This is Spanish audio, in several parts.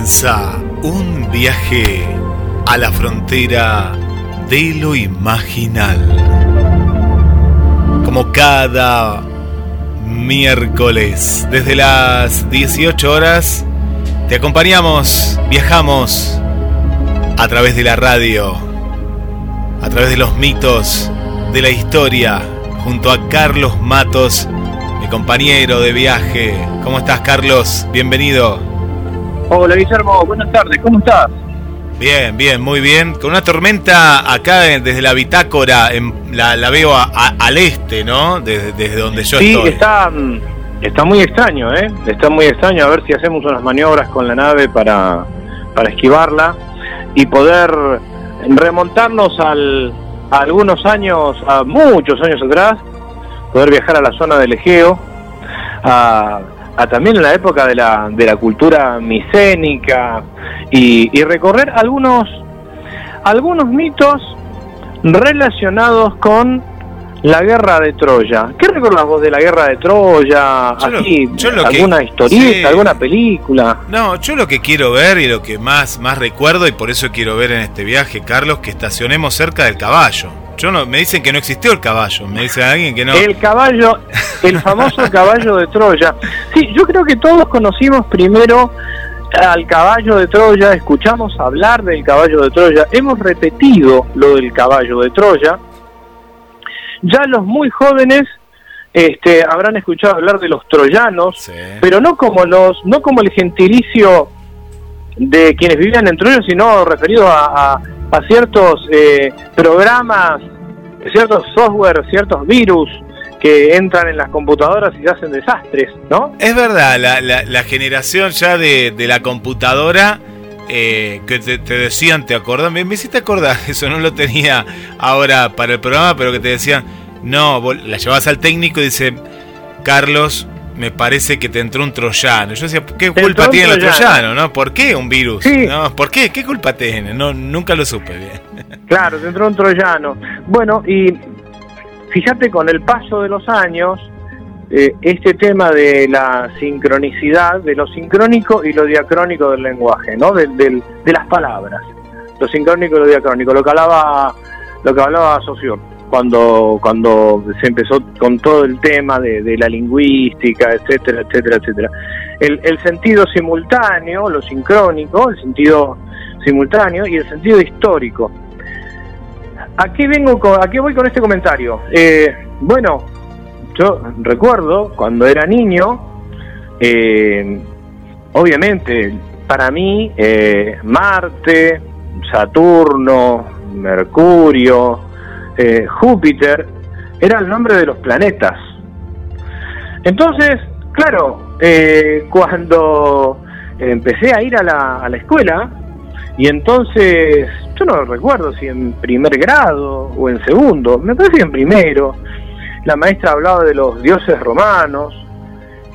Comienza un viaje a la frontera de lo imaginal. Como cada miércoles, desde las 18 horas, te acompañamos, viajamos a través de la radio, a través de los mitos de la historia, junto a Carlos Matos, mi compañero de viaje. ¿Cómo estás, Carlos? Bienvenido. Hola Guillermo, buenas tardes, ¿cómo estás? Bien, bien, muy bien. Con una tormenta acá desde la bitácora, en, la, veo al este, ¿no? Desde, desde donde yo sí, estoy. Sí, está, está muy extraño, ¿eh? Está muy extraño. A ver si hacemos unas maniobras con la nave para, para esquivarla y poder remontarnos al, a algunos años, a muchos años atrás, poder viajar a la zona del Egeo, a también en la época de la, de la cultura micénica y, y, recorrer algunos, algunos mitos relacionados con la guerra de Troya. ¿Qué recuerdas vos de la guerra de Troya? Así, ¿Alguna historieta, alguna película? No, yo lo que quiero ver y lo que más, más recuerdo, y por eso quiero ver en este viaje, Carlos, que estacionemos cerca del caballo. Yo no, me dicen que no existió el caballo, me dice alguien que no. El caballo, el famoso caballo de Troya. Sí, yo creo que todos conocimos primero al caballo de Troya, escuchamos hablar del caballo de Troya, hemos repetido lo del caballo de Troya. Ya los muy jóvenes este, habrán escuchado hablar de los troyanos, pero no como los, no como el gentilicio de quienes vivían en Troya, sino referido a, a, a ciertos eh, programas, ciertos software, ciertos virus que entran en las computadoras y hacen desastres, ¿no? Es verdad, la, la, generación ya de, de la computadora eh, que te, decían, ¿te acordás? Me, me hiciste acordar, eso no lo tenía ahora para el programa, pero que te decían, no, vos la llevas al técnico y dice, Carlos, me parece que te entró un troyano. Yo decía, ¿qué culpa tiene el troyano? ¿no? ¿Por qué un virus? Sí. ¿No? ¿Por qué? ¿Qué culpa tiene? No, nunca lo supe bien. Claro, te entró un troyano. Bueno, y fíjate, con el paso de los años, eh, este tema de la sincronicidad, de lo sincrónico y lo diacrónico del lenguaje, ¿no? De, las palabras. Lo sincrónico y lo diacrónico, lo que hablaba, lo que hablaba Saussure cuando, cuando se empezó con todo el tema de, de la lingüística, etcétera, etcétera, etcétera. El, el, sentido simultáneo, lo sincrónico, el sentido simultáneo y el sentido histórico. ¿A qué, vengo con, a qué voy con este comentario? Eh, bueno, yo recuerdo cuando era niño, eh, obviamente, para mí, eh, Marte, Saturno, Mercurio, eh, Júpiter era el nombre de los planetas. Entonces, claro, eh, cuando empecé a ir a la, a la escuela y entonces, yo no recuerdo si en primer grado o en segundo, me parece que en primero, la maestra hablaba de los dioses romanos.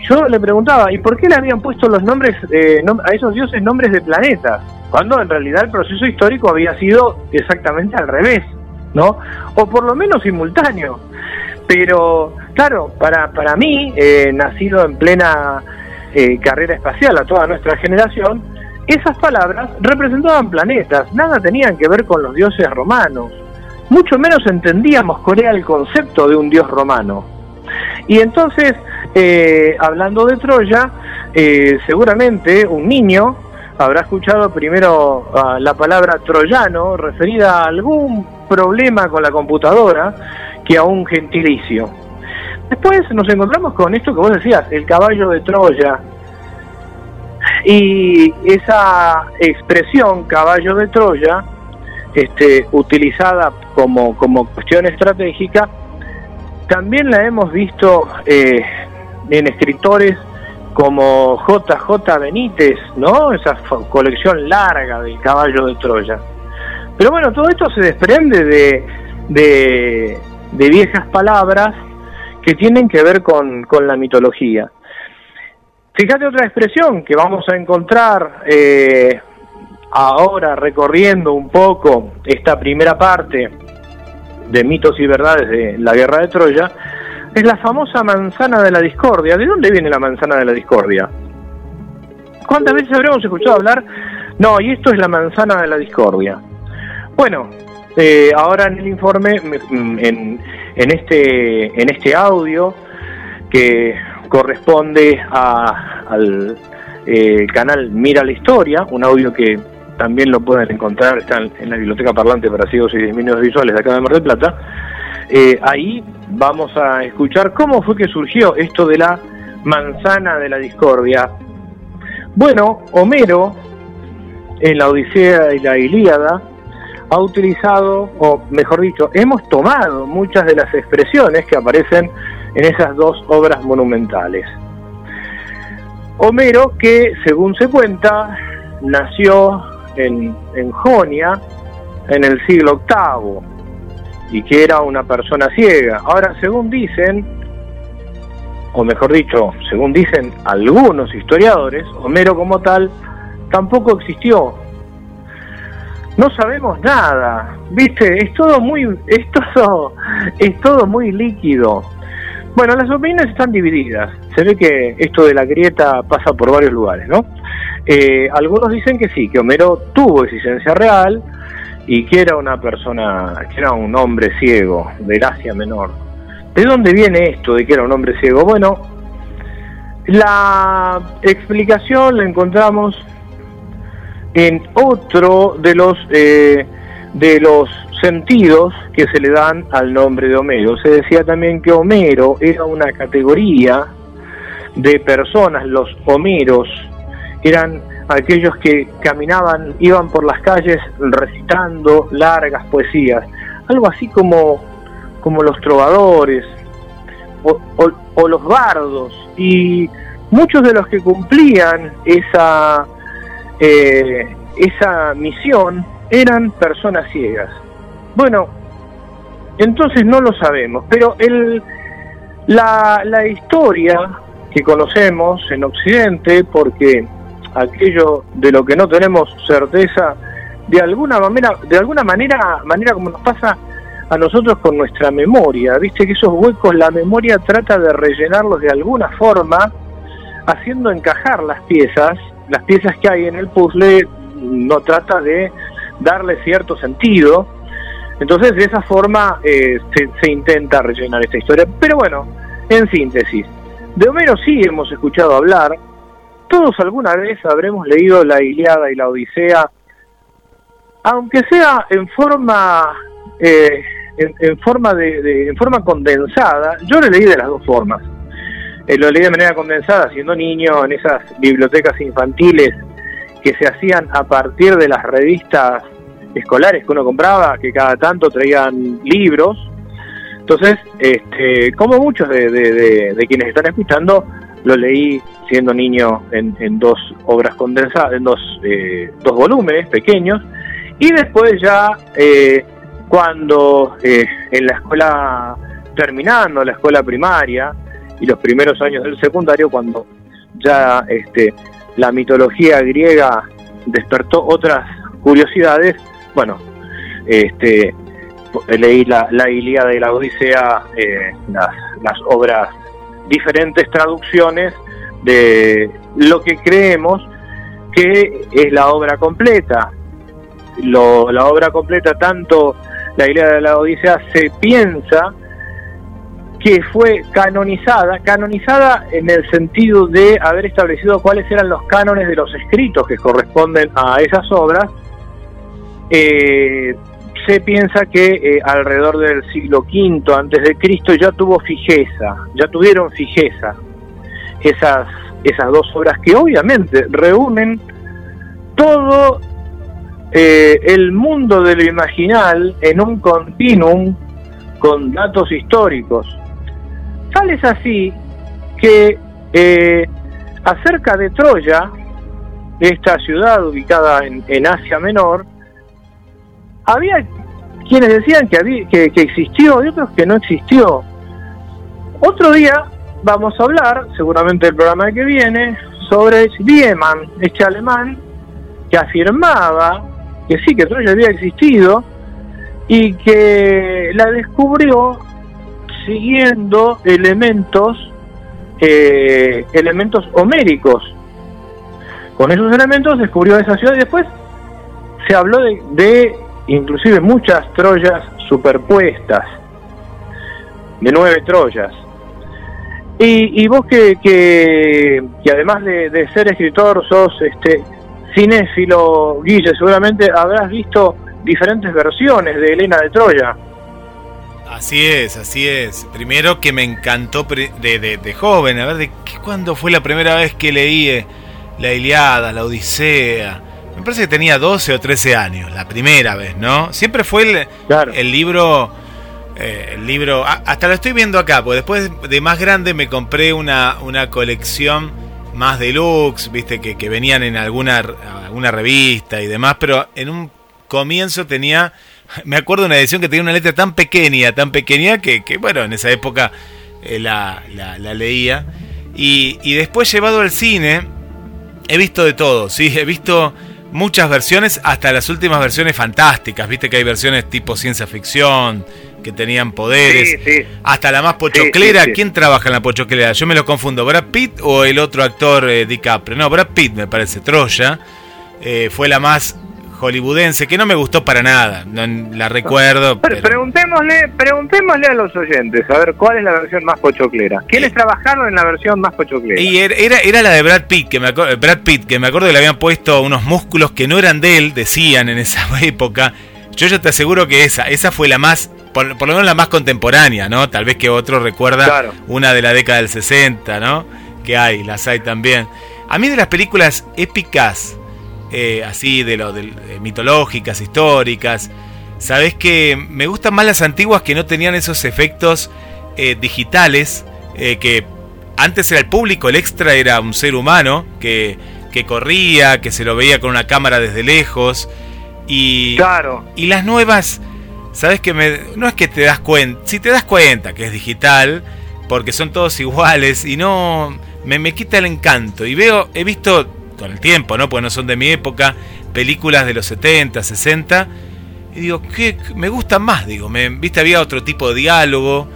Yo le preguntaba, ¿y por qué le habían puesto los nombres eh, a esos dioses nombres de planetas? Cuando en realidad el proceso histórico había sido exactamente al revés, ¿no? O por lo menos simultáneo. Pero, claro, para, para mí, eh, nacido en plena eh, carrera espacial a toda nuestra generación, esas palabras representaban planetas, nada tenían que ver con los dioses romanos. Mucho menos entendíamos era el concepto de un dios romano. Y entonces, eh, hablando de Troya, eh, seguramente un niño habrá escuchado primero ah, la palabra troyano referida a algún problema con la computadora que a un gentilicio. Después nos encontramos con esto que vos decías, el caballo de Troya, y esa expresión caballo de Troya, este, utilizada como, como cuestión estratégica, también la hemos visto eh, en escritores como JJ Benítez, ¿no? Esa colección larga del caballo de Troya. Pero bueno, todo esto se desprende de, viejas palabras que tienen que ver con, con la mitología. Fíjate otra expresión que vamos a encontrar eh, ahora recorriendo un poco esta primera parte de mitos y verdades de la guerra de Troya, es la famosa manzana de la discordia. ¿De dónde viene la manzana de la discordia? ¿Cuántas veces habremos escuchado hablar? No, y esto es la manzana de la discordia. Bueno, eh, ahora en el informe, en, en, este, en este audio, que corresponde al eh, canal Mira la Historia, un audio que también lo pueden encontrar, está en la Biblioteca Parlante para Ciegos y Disminuidos Visuales de acá de Mar del Plata. Eh, ahí vamos a escuchar cómo fue que surgió esto de la manzana de la discordia. Bueno, Homero, en la Odisea y la Ilíada, ha utilizado, o mejor dicho, hemos tomado muchas de las expresiones que aparecen en esas dos obras monumentales. Homero, que según se cuenta, nació en, Jonia en el siglo VIII y que era una persona ciega. Ahora, según dicen, o mejor dicho, según dicen algunos historiadores, Homero como tal tampoco existió. No sabemos nada, viste, es todo muy, es todo, es todo muy líquido. Bueno, las opiniones están divididas. Se ve que esto de la grieta pasa por varios lugares, ¿no? Eh, algunos dicen que sí, que Homero tuvo existencia real y que era una persona, que era un hombre ciego del Asia Menor. ¿De dónde viene esto de que era un hombre ciego? Bueno, la explicación la encontramos en otro de los eh, de los sentidos que se le dan al nombre de Homero. Se decía también que Homero era una categoría de personas, los Homeros, eran aquellos que caminaban, iban por las calles recitando largas poesías, algo así como, como los trovadores o, los bardos, y muchos de los que cumplían esa, eh, esa misión eran personas ciegas. Bueno, entonces no lo sabemos, pero el, la, la historia que conocemos en Occidente, porque aquello de lo que no tenemos certeza, de alguna manera, de alguna manera, manera como nos pasa a nosotros con nuestra memoria, viste que esos huecos la memoria trata de rellenarlos de alguna forma, haciendo encajar las piezas, las piezas que hay en el puzzle, no trata de darle cierto sentido, entonces, de esa forma eh, se, intenta rellenar esta historia. Pero bueno, en síntesis, de Homero sí hemos escuchado hablar, todos alguna vez habremos leído la Iliada y la Odisea, aunque sea en forma, eh, en, forma de, en forma condensada, yo leí de las dos formas. Eh, lo leí de manera condensada, siendo niño, en esas bibliotecas infantiles que se hacían a partir de las revistas escolares que uno compraba, que cada tanto traían libros. Entonces, este, como muchos de, quienes están escuchando, lo leí siendo niño en, dos obras condensadas, en dos, eh, dos volúmenes pequeños, y después ya eh, cuando eh, en la escuela, terminando la escuela primaria y los primeros años del secundario, cuando ya este, la mitología griega despertó otras curiosidades, bueno, este, leí la, la Ilíada y la Odisea, las, las obras diferentes traducciones de lo que creemos que es la obra completa. la obra completa, tanto la idea de la Odisea, se piensa que fue canonizada, canonizada en el sentido de haber establecido cuáles eran los cánones de los escritos que corresponden a esas obras, eh, se piensa que eh, alrededor del siglo V antes de Cristo ya tuvo fijeza, ya tuvieron fijeza esas, esas dos obras que obviamente reúnen todo eh, el mundo de lo imaginal en un continuum con datos históricos. Tal es así que eh, acerca de Troya, esta ciudad ubicada en, Asia Menor, había quienes decían que, había, que, existió y otros que no existió. Otro día vamos a hablar, seguramente el programa que viene, sobre Dieman, este alemán, que afirmaba que sí, que Troya había existido y que la descubrió siguiendo elementos eh, elementos homéricos. Con esos elementos descubrió esa ciudad y después se habló de inclusive muchas Troyas superpuestas, de nueve Troyas. Y, vos que, que, además de, ser escritor sos este cinéfilo, Guille, seguramente habrás visto diferentes versiones de Elena de Troya. Así es, así es. Primero que me encantó de, de, joven, a ver, de cuándo fue la primera vez que leí eh, la Iliada, la Odisea, me parece que tenía 12 o 13 años, la primera vez, ¿no? Siempre fue el, el libro, eh, el libro, hasta lo estoy viendo acá, porque después de más grande me compré una, una colección más deluxe, viste, que, que venían en alguna, alguna revista y demás, pero en un comienzo tenía, me acuerdo de una edición que tenía una letra tan pequeña, tan pequeña, que, que bueno, en esa época eh, la, la, la, leía. Y, y después llevado al cine, he visto de todo, ¿sí? He visto muchas versiones, hasta las últimas versiones fantásticas. Viste que hay versiones tipo ciencia ficción, que tenían poderes. Hasta la más pochoclera. ¿Quién trabaja en la pochoclera? Yo me lo confundo. ¿Brad Pitt o el otro actor eh, DiCaprio? No, Brad Pitt me parece. Troya. Eh, fue la más hollywoodense, que no me gustó para nada, no la recuerdo. Pero, Preguntémosle, preguntémosle a los oyentes, a ver cuál es la versión más pochoclera. ¿Quiénes trabajaron en la versión más pochoclera? Y era, era la de Brad Pitt, que me Brad Pitt, que me acuerdo que le habían puesto unos músculos que no eran de él, decían en esa época. Yo ya te aseguro que esa, esa fue la más, por, lo menos la más contemporánea, ¿no? Tal vez que otro recuerda una de la década del 60, ¿no? Que hay, las hay también. A mí de las películas épicas, eh, así de lo de, mitológicas, históricas. Sabes que me gustan más las antiguas que no tenían esos efectos eh, digitales, eh, que antes era el público, el extra era un ser humano que, que corría, que se lo veía con una cámara desde lejos. Y, claro. y las nuevas, sabes que me, no es que te das cuenta, si te das cuenta que es digital, porque son todos iguales y no me, me quita el encanto. Y veo, he visto con el tiempo, ¿no? Porque no son de mi época, películas de los 70, 60. Y digo, ¿qué? Me gustan más, digo. Me, Viste, había otro tipo de diálogo,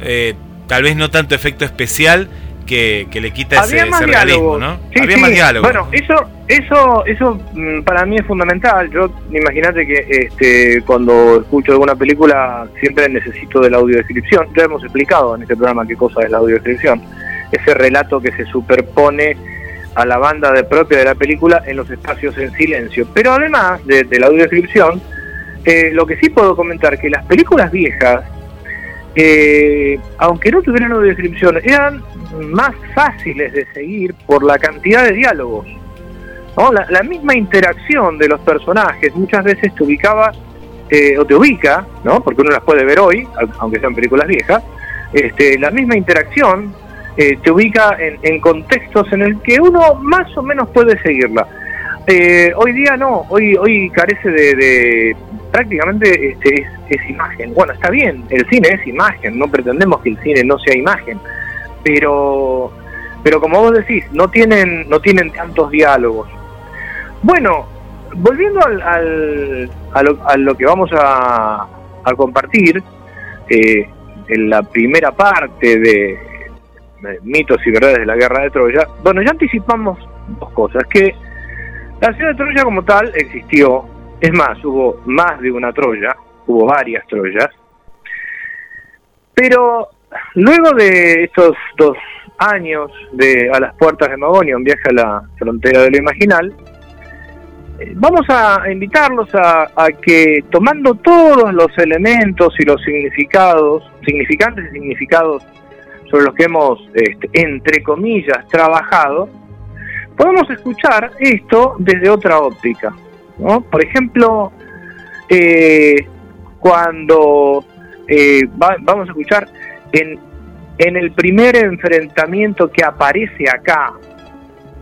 eh, tal vez no tanto efecto especial que, le quita ese, realismo, ¿no? había más diálogo. Bueno, eso, eso, eso mm, para mí es fundamental. Yo, imagínate que este, cuando escucho alguna película siempre necesito de la audiodescripción. Ya hemos explicado en este programa qué cosa es la audiodescripción. Ese relato que se superpone a la banda de propia de la película en los espacios en silencio. Pero además de, la audiodescripción, eh, lo que sí puedo comentar que las películas viejas, eh, aunque no tuvieran audiodescripción, eran más fáciles de seguir por la cantidad de diálogos. La, misma interacción de los personajes muchas veces te ubicaba eh, o te ubica, ¿no? porque uno las puede ver hoy, aunque sean películas viejas, este, la misma interacción eh, te ubica en, contextos en el que uno más o menos puede seguirla. Eh, hoy día no, hoy hoy carece de, prácticamente este, es, imagen. Bueno, está bien, el cine es imagen, no pretendemos que el cine no sea imagen, pero pero como vos decís, no tienen no tienen tantos diálogos. Bueno, volviendo al, a, lo, que vamos a, a compartir, eh, en la primera parte de, mitos y verdades de la guerra de Troya, bueno, ya anticipamos dos cosas, que la ciudad de Troya como tal existió, es más, hubo más de una Troya, hubo varias Troyas, pero luego de estos dos años de a las puertas de Magonia, un viaje a la frontera de lo imaginal, eh, vamos a invitarlos a, que tomando todos los elementos y los significados, significantes y significados sobre los que hemos, este, entre comillas, trabajado, podemos escuchar esto desde otra óptica. ¿no? Por ejemplo, eh, cuando eh, vamos a escuchar en, en el primer enfrentamiento que aparece acá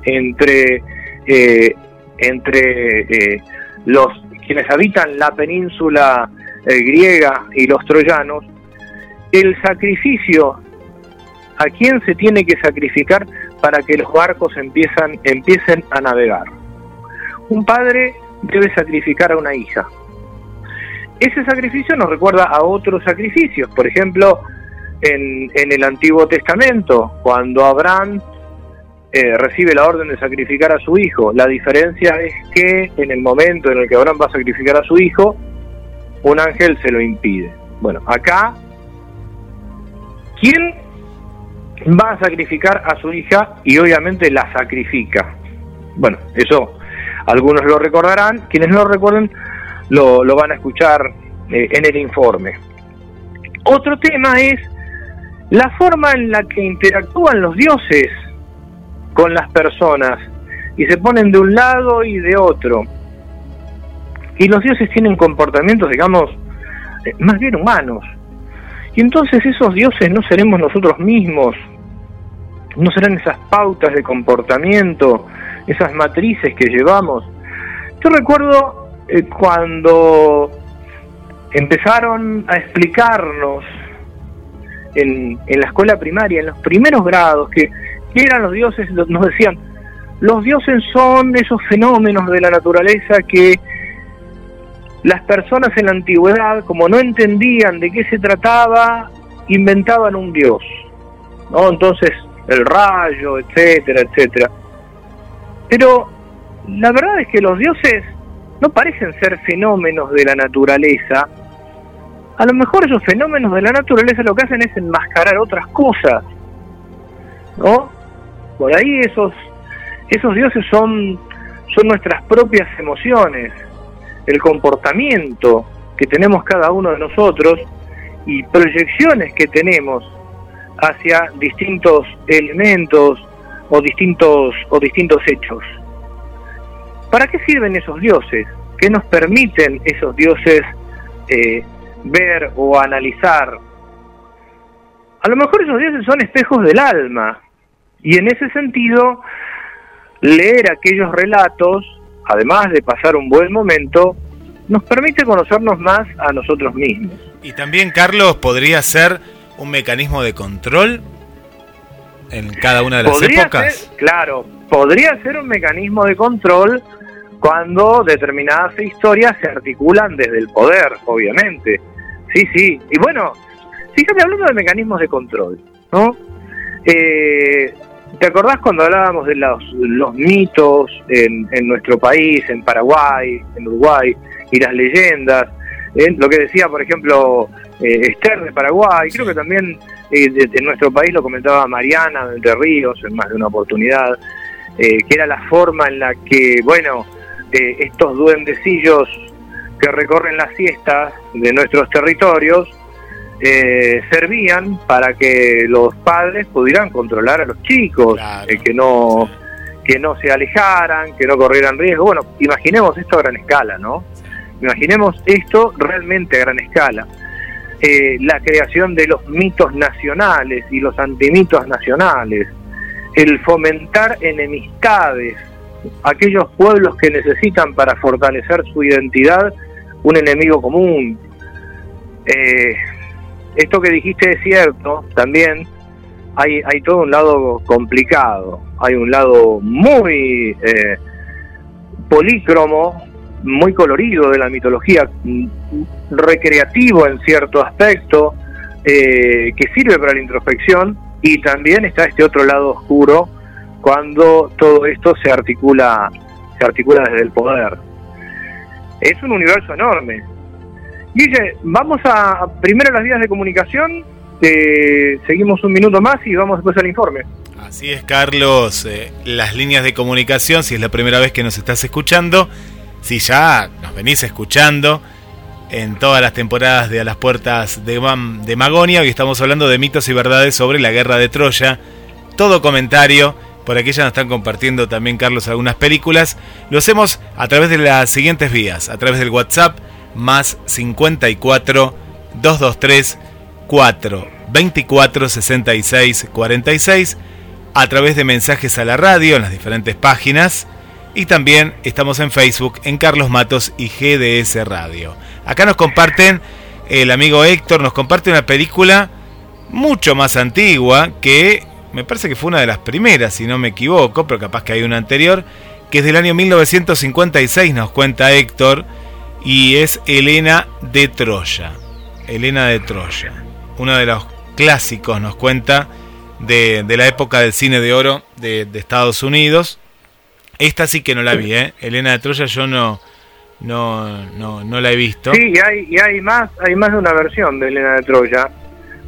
entre, eh, entre los quienes habitan la península griega y los troyanos, el sacrificio a quién se tiene que sacrificar para que los barcos empiezan, empiecen a navegar. Un padre debe sacrificar a una hija. Ese sacrificio nos recuerda a otros sacrificios, por ejemplo, en, el Antiguo Testamento, cuando Abraham eh, recibe la orden de sacrificar a su hijo. La diferencia es que en el momento en el que Abraham va a sacrificar a su hijo, un ángel se lo impide. Bueno, acá, ¿quién va a sacrificar a su hija y obviamente la sacrifica. Bueno, eso algunos lo recordarán, quienes no lo recuerden lo, van a escuchar eh, en el informe. Otro tema es la forma en la que interactúan los dioses con las personas y se ponen de un lado y de otro. Y los dioses tienen comportamientos, digamos, eh, más bien humanos. Y entonces esos dioses no seremos nosotros mismos, no serán esas pautas de comportamiento, esas matrices que llevamos. Yo recuerdo eh, cuando empezaron a explicarnos en, en, la escuela primaria, en los primeros grados, que, eran los dioses, nos decían, los dioses son esos fenómenos de la naturaleza que las personas en la antigüedad, como no entendían de qué se trataba, inventaban un dios. ¿no? Entonces el rayo, etcétera, etcétera. Pero la verdad es que los dioses no parecen ser fenómenos de la naturaleza. A lo mejor esos fenómenos de la naturaleza lo que hacen es enmascarar otras cosas. ¿No? Por ahí esos esos dioses son son nuestras propias emociones, el comportamiento que tenemos cada uno de nosotros y proyecciones que tenemos hacia distintos elementos o distintos, o distintos hechos. ¿Para qué sirven esos dioses? ¿Qué nos permiten esos dioses eh, ver o analizar? A lo mejor esos dioses son espejos del alma y en ese sentido leer aquellos relatos, además de pasar un buen momento, nos permite conocernos más a nosotros mismos. Y también, Carlos, podría ser un mecanismo de control en cada una de las épocas? claro, podría ser un mecanismo de control cuando determinadas historias se articulan desde el poder, obviamente. Sí, sí. Y bueno, fíjate hablando de mecanismos de control, ¿no? Eh, ¿Te acordás cuando hablábamos de los, los mitos en, en, nuestro país, en Paraguay, en Uruguay, y las leyendas? ¿Eh? Lo que decía, por ejemplo, eh, Esther de Paraguay, creo que también eh, en nuestro país lo comentaba Mariana de Entre Ríos en más de una oportunidad, eh, que era la forma en la que, bueno, estos duendecillos que recorren las siestas de nuestros territorios servían para que los padres pudieran controlar a los chicos, que no que no se alejaran, que no corrieran riesgo. Bueno, imaginemos esto a gran escala, ¿no? Imaginemos esto realmente a gran escala. eh, la creación de los mitos nacionales y los antimitos nacionales, el fomentar enemistades, aquellos pueblos que necesitan para fortalecer su identidad un enemigo común. Eh, esto que dijiste es cierto, también hay, hay todo un lado complicado, hay un lado muy eh, polícromo, muy colorido de la mitología, recreativo en cierto aspecto, eh, que sirve para la introspección, y también está este otro lado oscuro cuando todo esto se articula, se articula desde el poder. Es un universo enorme. Dice, vamos a primero las vías de comunicación, eh, seguimos un minuto más y vamos después al informe. Así es, Carlos. Eh, las líneas de comunicación, si es la primera vez que nos estás escuchando, si ya nos venís escuchando en todas las temporadas de A las Puertas de, Magonia, hoy estamos hablando de mitos y verdades sobre la guerra de Troya. Todo comentario, por aquí ya nos están compartiendo también, Carlos, algunas películas. Lo hacemos a través de las siguientes vías, a través del WhatsApp, más 54 223 4 24 66 46 a través de mensajes a la radio en las diferentes páginas y también estamos en Facebook en Carlos Matos y GDS Radio. Acá nos comparten, el amigo Héctor nos comparte una película mucho más antigua que me parece que fue una de las primeras, si no me equivoco, pero capaz que hay una anterior, que es del año 1956, nos cuenta Héctor, y es Elena de Troya. Elena de Troya, uno de los clásicos, nos cuenta de, la época del cine de oro de, Estados Unidos. Esta sí que no la vi, ¿eh? Elena de Troya yo no, no, no, no la he visto. Sí, y hay, y hay, más, hay más de una versión de Elena de Troya.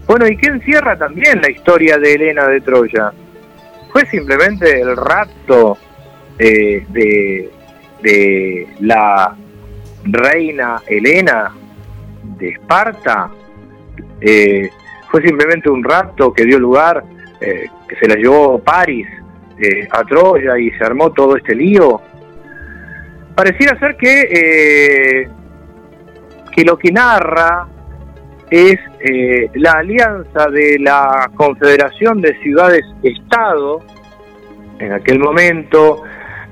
Bueno, ¿y qué encierra también la historia de Elena de Troya? Fue simplemente el rapto eh, de, de la reina Elena de Esparta. Eh, fue simplemente un rapto que dio lugar eh, que se la llevó París eh, a Troya y se armó todo este lío. Pareciera ser que, eh, que lo que narra es la alianza de la Confederación de Ciudades-Estado, en aquel momento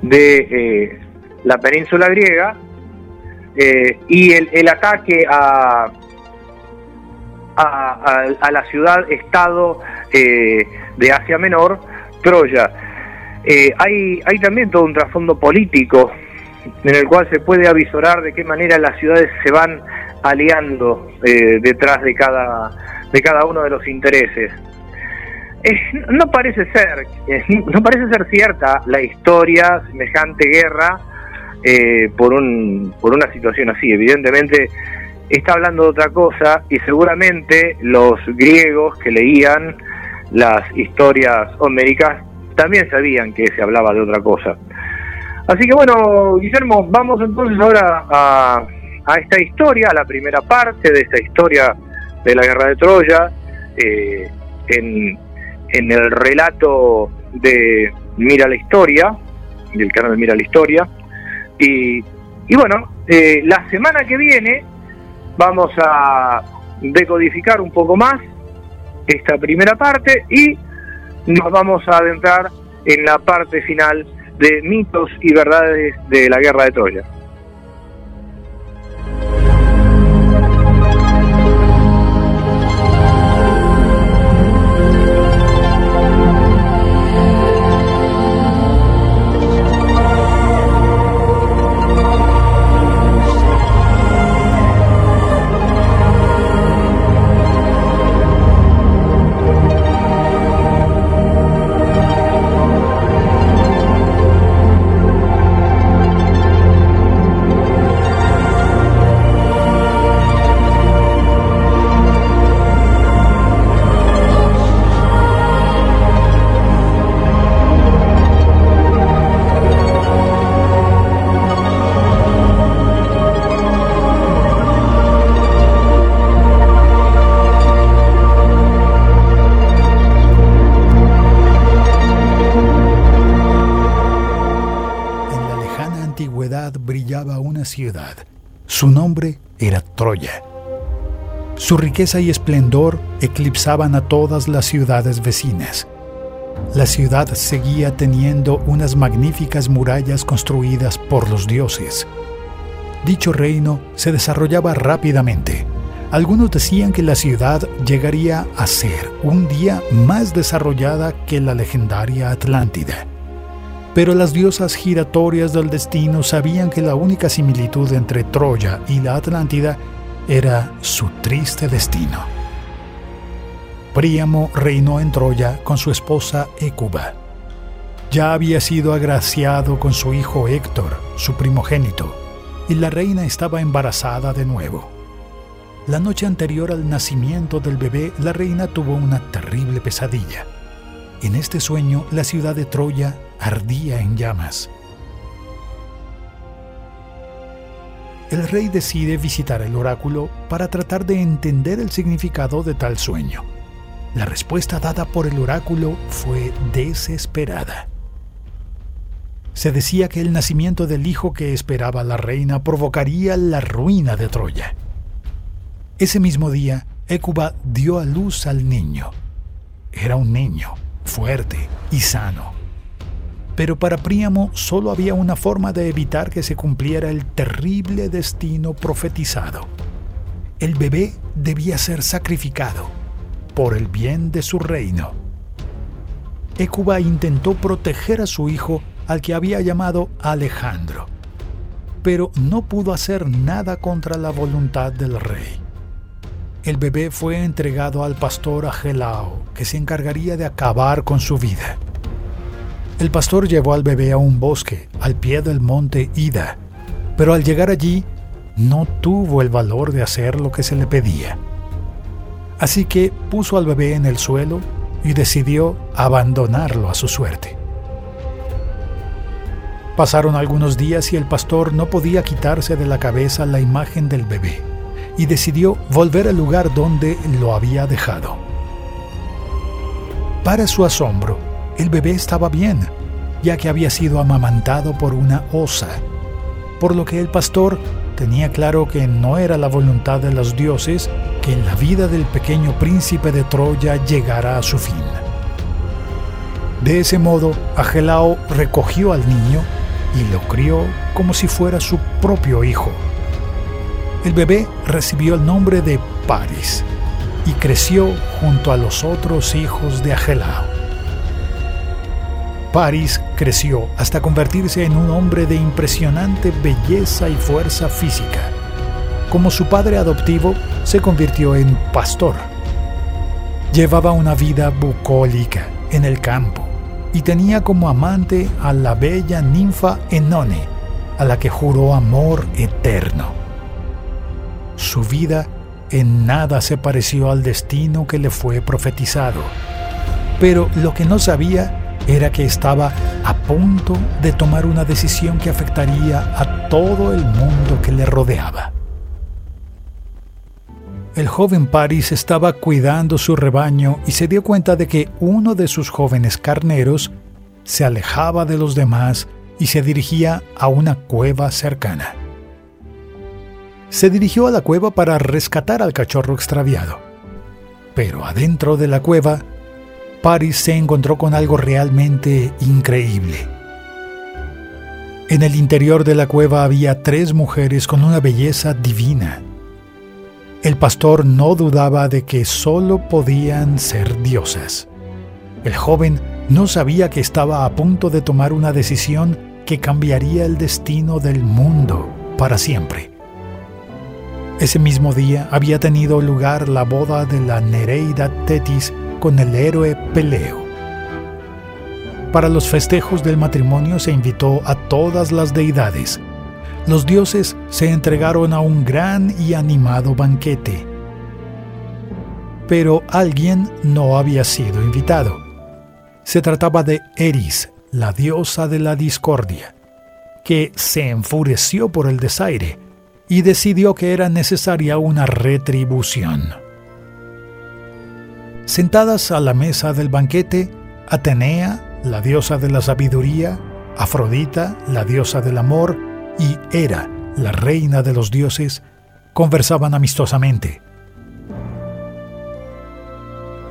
de la península griega, y el, ataque a, a, la ciudad-estado eh, de Asia Menor, Troya. Eh, hay, hay también todo un trasfondo político en el cual se puede avisorar de qué manera las ciudades se van aliando eh, detrás de cada, de cada uno de los intereses. no parece ser, no parece ser cierta la historia semejante guerra por, un, por una situación así. Evidentemente está hablando de otra cosa y seguramente los griegos que leían las historias homéricas también sabían que se hablaba de otra cosa. Así que bueno, Guillermo, vamos entonces ahora a, esta historia, a la primera parte de esta historia de la guerra de Troya, eh, en, el relato de Mira la Historia, del canal Mira la Historia. Y, bueno, eh, la semana que viene vamos a decodificar un poco más esta primera parte y nos vamos a adentrar en la parte final de mitos y verdades de la guerra de Troya. Su nombre era Troya. Su riqueza y esplendor eclipsaban a todas las ciudades vecinas. La ciudad seguía teniendo unas magníficas murallas construidas por los dioses. Dicho reino se desarrollaba rápidamente. Algunos decían que la ciudad llegaría a ser un día más desarrollada que la legendaria Atlántida. Pero las diosas giratorias del destino sabían que la única similitud entre Troya y la Atlántida era su triste destino. Príamo reinó en Troya con su esposa Écuba. Ya había sido agraciado con su hijo Héctor, su primogénito, y la reina estaba embarazada de nuevo. La noche anterior al nacimiento del bebé, la reina tuvo una terrible pesadilla. En este sueño, la ciudad de Troya ardía en llamas. El rey decide visitar el oráculo para tratar de entender el significado de tal sueño. La respuesta dada por el oráculo fue desesperada. Se decía que el nacimiento del hijo que esperaba la reina provocaría la ruina de Troya. Ese mismo día, Écuba dio a luz al niño. Era un niño, fuerte y sano. Pero para Príamo solo había una forma de evitar que se cumpliera el terrible destino profetizado. El bebé debía ser sacrificado por el bien de su reino. Écuba intentó proteger a su hijo al que había llamado Alejandro, pero no pudo hacer nada contra la voluntad del rey. El bebé fue entregado al pastor Agelao, que se encargaría de acabar con su vida. El pastor llevó al bebé a un bosque al pie del monte Ida, pero al llegar allí no tuvo el valor de hacer lo que se le pedía. Así que puso al bebé en el suelo y decidió abandonarlo a su suerte. Pasaron algunos días y el pastor no podía quitarse de la cabeza la imagen del bebé y decidió volver al lugar donde lo había dejado. Para su asombro, el bebé estaba bien, ya que había sido amamantado por una osa, por lo que el pastor tenía claro que no era la voluntad de los dioses que la vida del pequeño príncipe de Troya llegara a su fin. De ese modo, Agelao recogió al niño y lo crió como si fuera su propio hijo. El bebé recibió el nombre de Paris y creció junto a los otros hijos de Agelao. Paris creció hasta convertirse en un hombre de impresionante belleza y fuerza física. Como su padre adoptivo, se convirtió en pastor. Llevaba una vida bucólica en el campo y tenía como amante a la bella ninfa Enone, a la que juró amor eterno. Su vida en nada se pareció al destino que le fue profetizado, pero lo que no sabía era que estaba a punto de tomar una decisión que afectaría a todo el mundo que le rodeaba. El joven Paris estaba cuidando su rebaño y se dio cuenta de que uno de sus jóvenes carneros se alejaba de los demás y se dirigía a una cueva cercana. Se dirigió a la cueva para rescatar al cachorro extraviado. Pero adentro de la cueva Paris se encontró con algo realmente increíble. En el interior de la cueva había tres mujeres con una belleza divina. El pastor no dudaba de que solo podían ser diosas. El joven no sabía que estaba a punto de tomar una decisión que cambiaría el destino del mundo para siempre. Ese mismo día había tenido lugar la boda de la Nereida Tetis con el héroe Peleo. Para los festejos del matrimonio se invitó a todas las deidades. Los dioses se entregaron a un gran y animado banquete. Pero alguien no había sido invitado. Se trataba de Eris, la diosa de la discordia, que se enfureció por el desaire y decidió que era necesaria una retribución. Sentadas a la mesa del banquete, Atenea, la diosa de la sabiduría, Afrodita, la diosa del amor, y Hera, la reina de los dioses, conversaban amistosamente.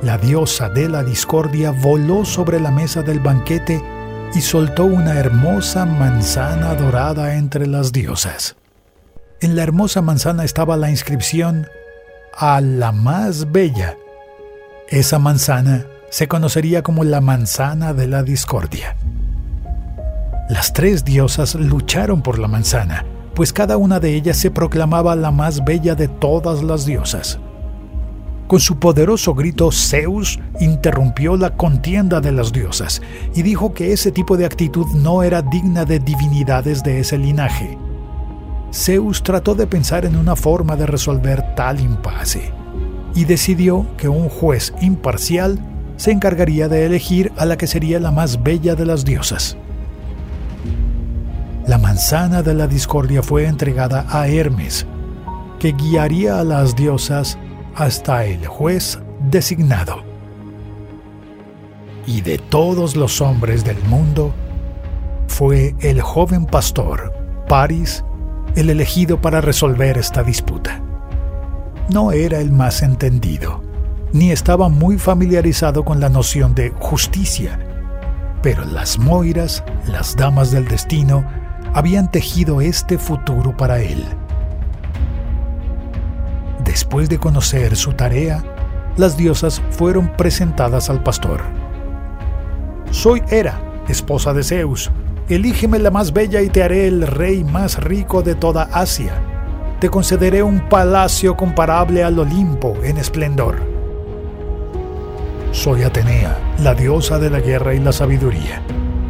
la diosa de la discordia voló sobre la mesa del banquete y soltó una hermosa manzana dorada entre las diosas. En la hermosa manzana estaba la inscripción a la más bella. Esa manzana se conocería como la manzana de la discordia. Las tres diosas lucharon por la manzana, pues cada una de ellas se proclamaba la más bella de todas las diosas. Con su poderoso grito, Zeus interrumpió la contienda de las diosas y dijo que ese tipo de actitud no era digna de divinidades de ese linaje. Zeus trató de pensar en una forma de resolver tal impasse y decidió que un juez imparcial se encargaría de elegir a la que sería la más bella de las diosas. La manzana de la discordia fue entregada a Hermes, que guiaría a las diosas hasta el juez designado. Y de todos los hombres del mundo, fue el joven pastor, Paris, el elegido para resolver esta disputa. No era el más entendido, ni estaba muy familiarizado con la noción de justicia, pero las Moiras, las damas del destino, habían tejido este futuro para él. Después de conocer su tarea, las diosas fueron presentadas al pastor. Soy Hera, esposa de Zeus. Elígeme la más bella y te haré el rey más rico de toda Asia. Te concederé un palacio comparable al Olimpo en esplendor. Soy Atenea, la diosa de la guerra y la sabiduría.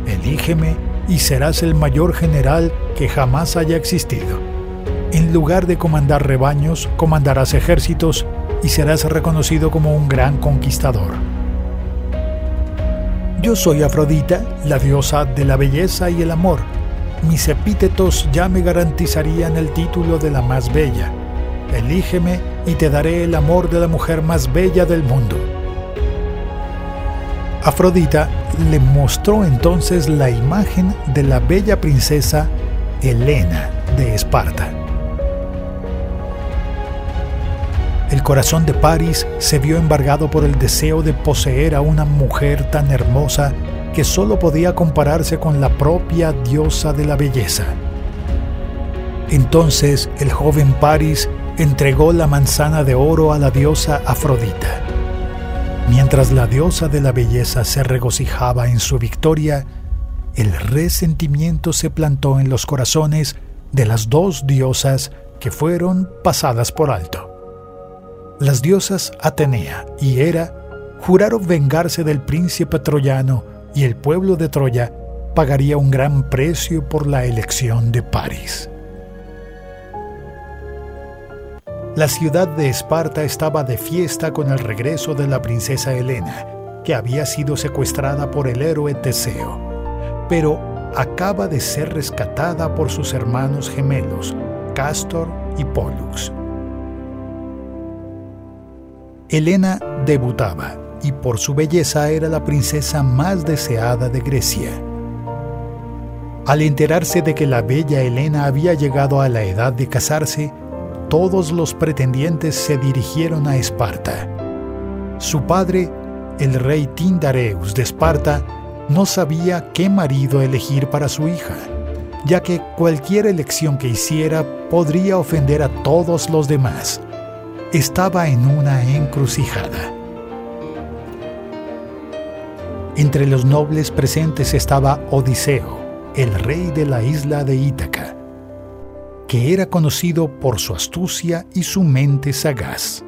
Elígeme y serás el mayor general que jamás haya existido. En lugar de comandar rebaños, comandarás ejércitos y serás reconocido como un gran conquistador. Yo soy Afrodita, la diosa de la belleza y el amor. Mis epítetos ya me garantizarían el título de la más bella. Elígeme y te daré el amor de la mujer más bella del mundo. Afrodita le mostró entonces la imagen de la bella princesa Helena de Esparta. El corazón de Paris se vio embargado por el deseo de poseer a una mujer tan hermosa que solo podía compararse con la propia diosa de la belleza. Entonces el joven Paris entregó la manzana de oro a la diosa Afrodita. Mientras la diosa de la belleza se regocijaba en su victoria, el resentimiento se plantó en los corazones de las dos diosas que fueron pasadas por alto. Las diosas Atenea y Hera juraron vengarse del príncipe troyano y el pueblo de Troya pagaría un gran precio por la elección de París. La ciudad de Esparta estaba de fiesta con el regreso de la princesa Helena, que había sido secuestrada por el héroe Teseo, pero acaba de ser rescatada por sus hermanos gemelos, Castor y Pollux. Helena debutaba y por su belleza era la princesa más deseada de Grecia. Al enterarse de que la bella Helena había llegado a la edad de casarse, todos los pretendientes se dirigieron a Esparta. Su padre, el rey Tindareus de Esparta, no sabía qué marido elegir para su hija, ya que cualquier elección que hiciera podría ofender a todos los demás estaba en una encrucijada. Entre los nobles presentes estaba Odiseo, el rey de la isla de Ítaca, que era conocido por su astucia y su mente sagaz.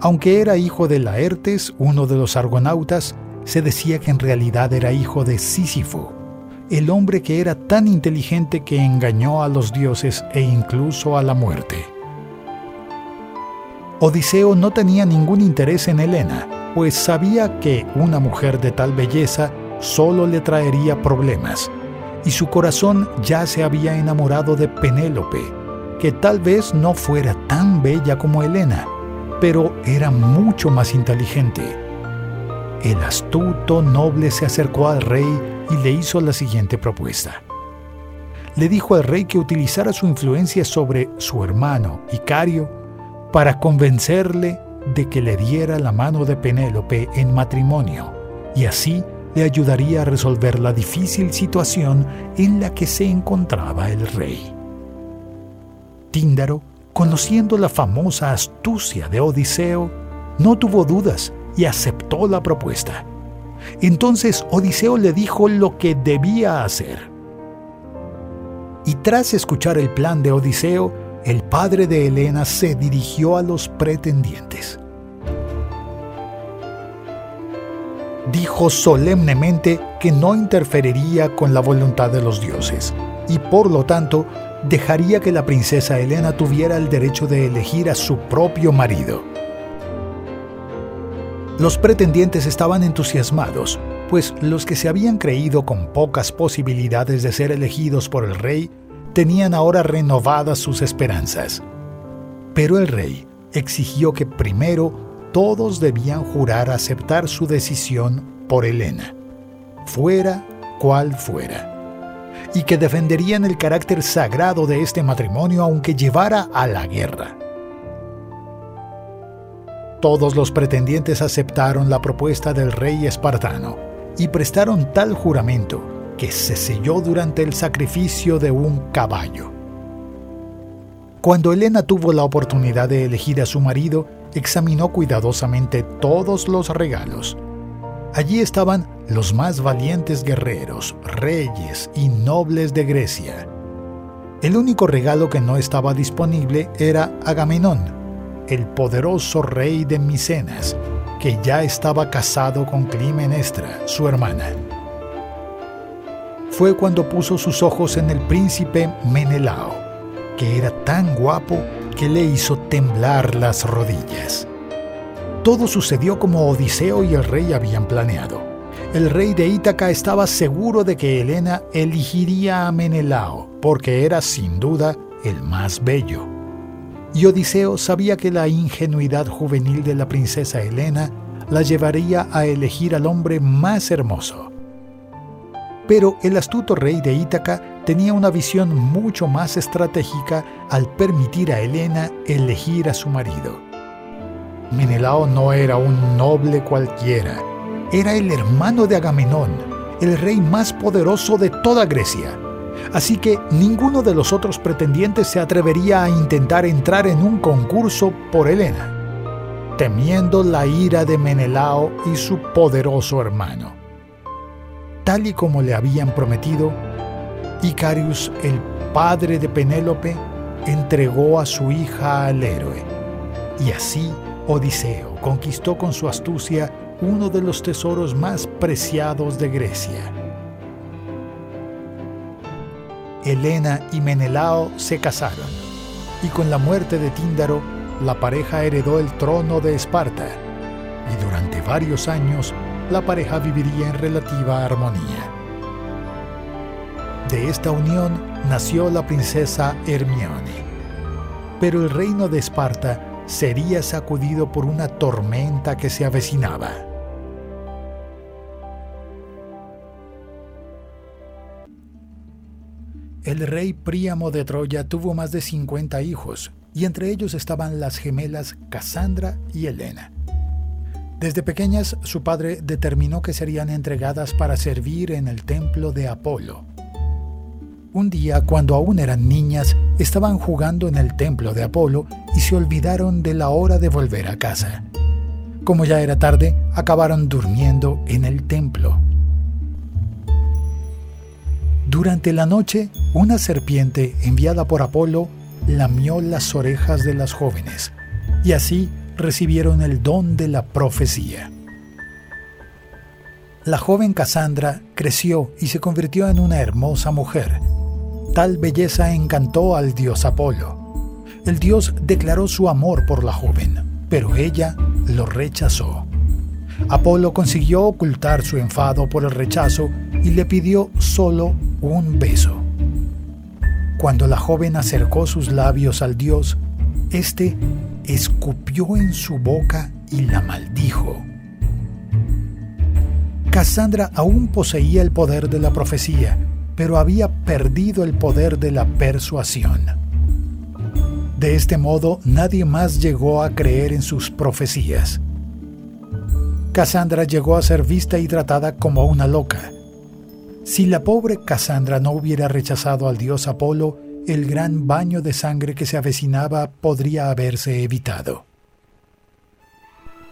Aunque era hijo de Laertes, uno de los argonautas, se decía que en realidad era hijo de Sísifo, el hombre que era tan inteligente que engañó a los dioses e incluso a la muerte. Odiseo no tenía ningún interés en Helena, pues sabía que una mujer de tal belleza solo le traería problemas, y su corazón ya se había enamorado de Penélope, que tal vez no fuera tan bella como Helena, pero era mucho más inteligente. El astuto noble se acercó al rey y le hizo la siguiente propuesta. Le dijo al rey que utilizara su influencia sobre su hermano Icario para convencerle de que le diera la mano de Penélope en matrimonio y así le ayudaría a resolver la difícil situación en la que se encontraba el rey. Tíndaro, conociendo la famosa astucia de Odiseo, no tuvo dudas y aceptó la propuesta. Entonces Odiseo le dijo lo que debía hacer. Y tras escuchar el plan de Odiseo, el padre de Helena se dirigió a los pretendientes. Dijo solemnemente que no interferiría con la voluntad de los dioses y por lo tanto dejaría que la princesa Helena tuviera el derecho de elegir a su propio marido. Los pretendientes estaban entusiasmados, pues los que se habían creído con pocas posibilidades de ser elegidos por el rey tenían ahora renovadas sus esperanzas. Pero el rey exigió que primero todos debían jurar aceptar su decisión por Helena, fuera cual fuera, y que defenderían el carácter sagrado de este matrimonio aunque llevara a la guerra. Todos los pretendientes aceptaron la propuesta del rey espartano y prestaron tal juramento que se selló durante el sacrificio de un caballo. Cuando Helena tuvo la oportunidad de elegir a su marido, examinó cuidadosamente todos los regalos. Allí estaban los más valientes guerreros, reyes y nobles de Grecia. El único regalo que no estaba disponible era Agamenón, el poderoso rey de Micenas, que ya estaba casado con Climenestra, su hermana fue cuando puso sus ojos en el príncipe Menelao, que era tan guapo que le hizo temblar las rodillas. Todo sucedió como Odiseo y el rey habían planeado. El rey de Ítaca estaba seguro de que Helena elegiría a Menelao, porque era sin duda el más bello. Y Odiseo sabía que la ingenuidad juvenil de la princesa Helena la llevaría a elegir al hombre más hermoso. Pero el astuto rey de Ítaca tenía una visión mucho más estratégica al permitir a Helena elegir a su marido. Menelao no era un noble cualquiera, era el hermano de Agamenón, el rey más poderoso de toda Grecia. Así que ninguno de los otros pretendientes se atrevería a intentar entrar en un concurso por Helena, temiendo la ira de Menelao y su poderoso hermano tal y como le habían prometido, Icarius, el padre de Penélope, entregó a su hija al héroe. Y así Odiseo conquistó con su astucia uno de los tesoros más preciados de Grecia. Helena y Menelao se casaron, y con la muerte de Tíndaro, la pareja heredó el trono de Esparta, y durante varios años la pareja viviría en relativa armonía. De esta unión nació la princesa Hermione. Pero el reino de Esparta sería sacudido por una tormenta que se avecinaba. El rey Príamo de Troya tuvo más de 50 hijos, y entre ellos estaban las gemelas Casandra y Helena. Desde pequeñas su padre determinó que serían entregadas para servir en el templo de Apolo. Un día, cuando aún eran niñas, estaban jugando en el templo de Apolo y se olvidaron de la hora de volver a casa. Como ya era tarde, acabaron durmiendo en el templo. Durante la noche, una serpiente enviada por Apolo lamió las orejas de las jóvenes, y así recibieron el don de la profecía. La joven Cassandra creció y se convirtió en una hermosa mujer. Tal belleza encantó al dios Apolo. El dios declaró su amor por la joven, pero ella lo rechazó. Apolo consiguió ocultar su enfado por el rechazo y le pidió solo un beso. Cuando la joven acercó sus labios al dios, éste escupió en su boca y la maldijo. Cassandra aún poseía el poder de la profecía, pero había perdido el poder de la persuasión. De este modo, nadie más llegó a creer en sus profecías. Cassandra llegó a ser vista y tratada como una loca. Si la pobre Cassandra no hubiera rechazado al dios Apolo, el gran baño de sangre que se avecinaba podría haberse evitado.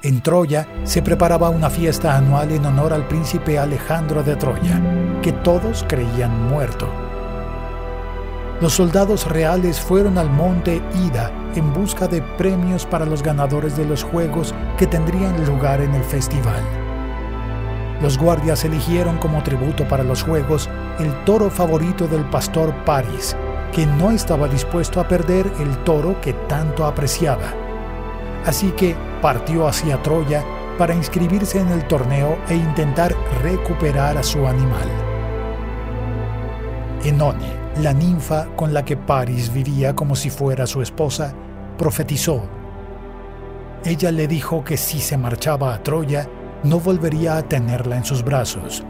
En Troya se preparaba una fiesta anual en honor al príncipe Alejandro de Troya, que todos creían muerto. Los soldados reales fueron al monte Ida en busca de premios para los ganadores de los juegos que tendrían lugar en el festival. Los guardias eligieron como tributo para los juegos el toro favorito del pastor Paris, que no estaba dispuesto a perder el toro que tanto apreciaba. Así que partió hacia Troya para inscribirse en el torneo e intentar recuperar a su animal. Enone, la ninfa con la que Paris vivía como si fuera su esposa, profetizó. Ella le dijo que si se marchaba a Troya, no volvería a tenerla en sus brazos,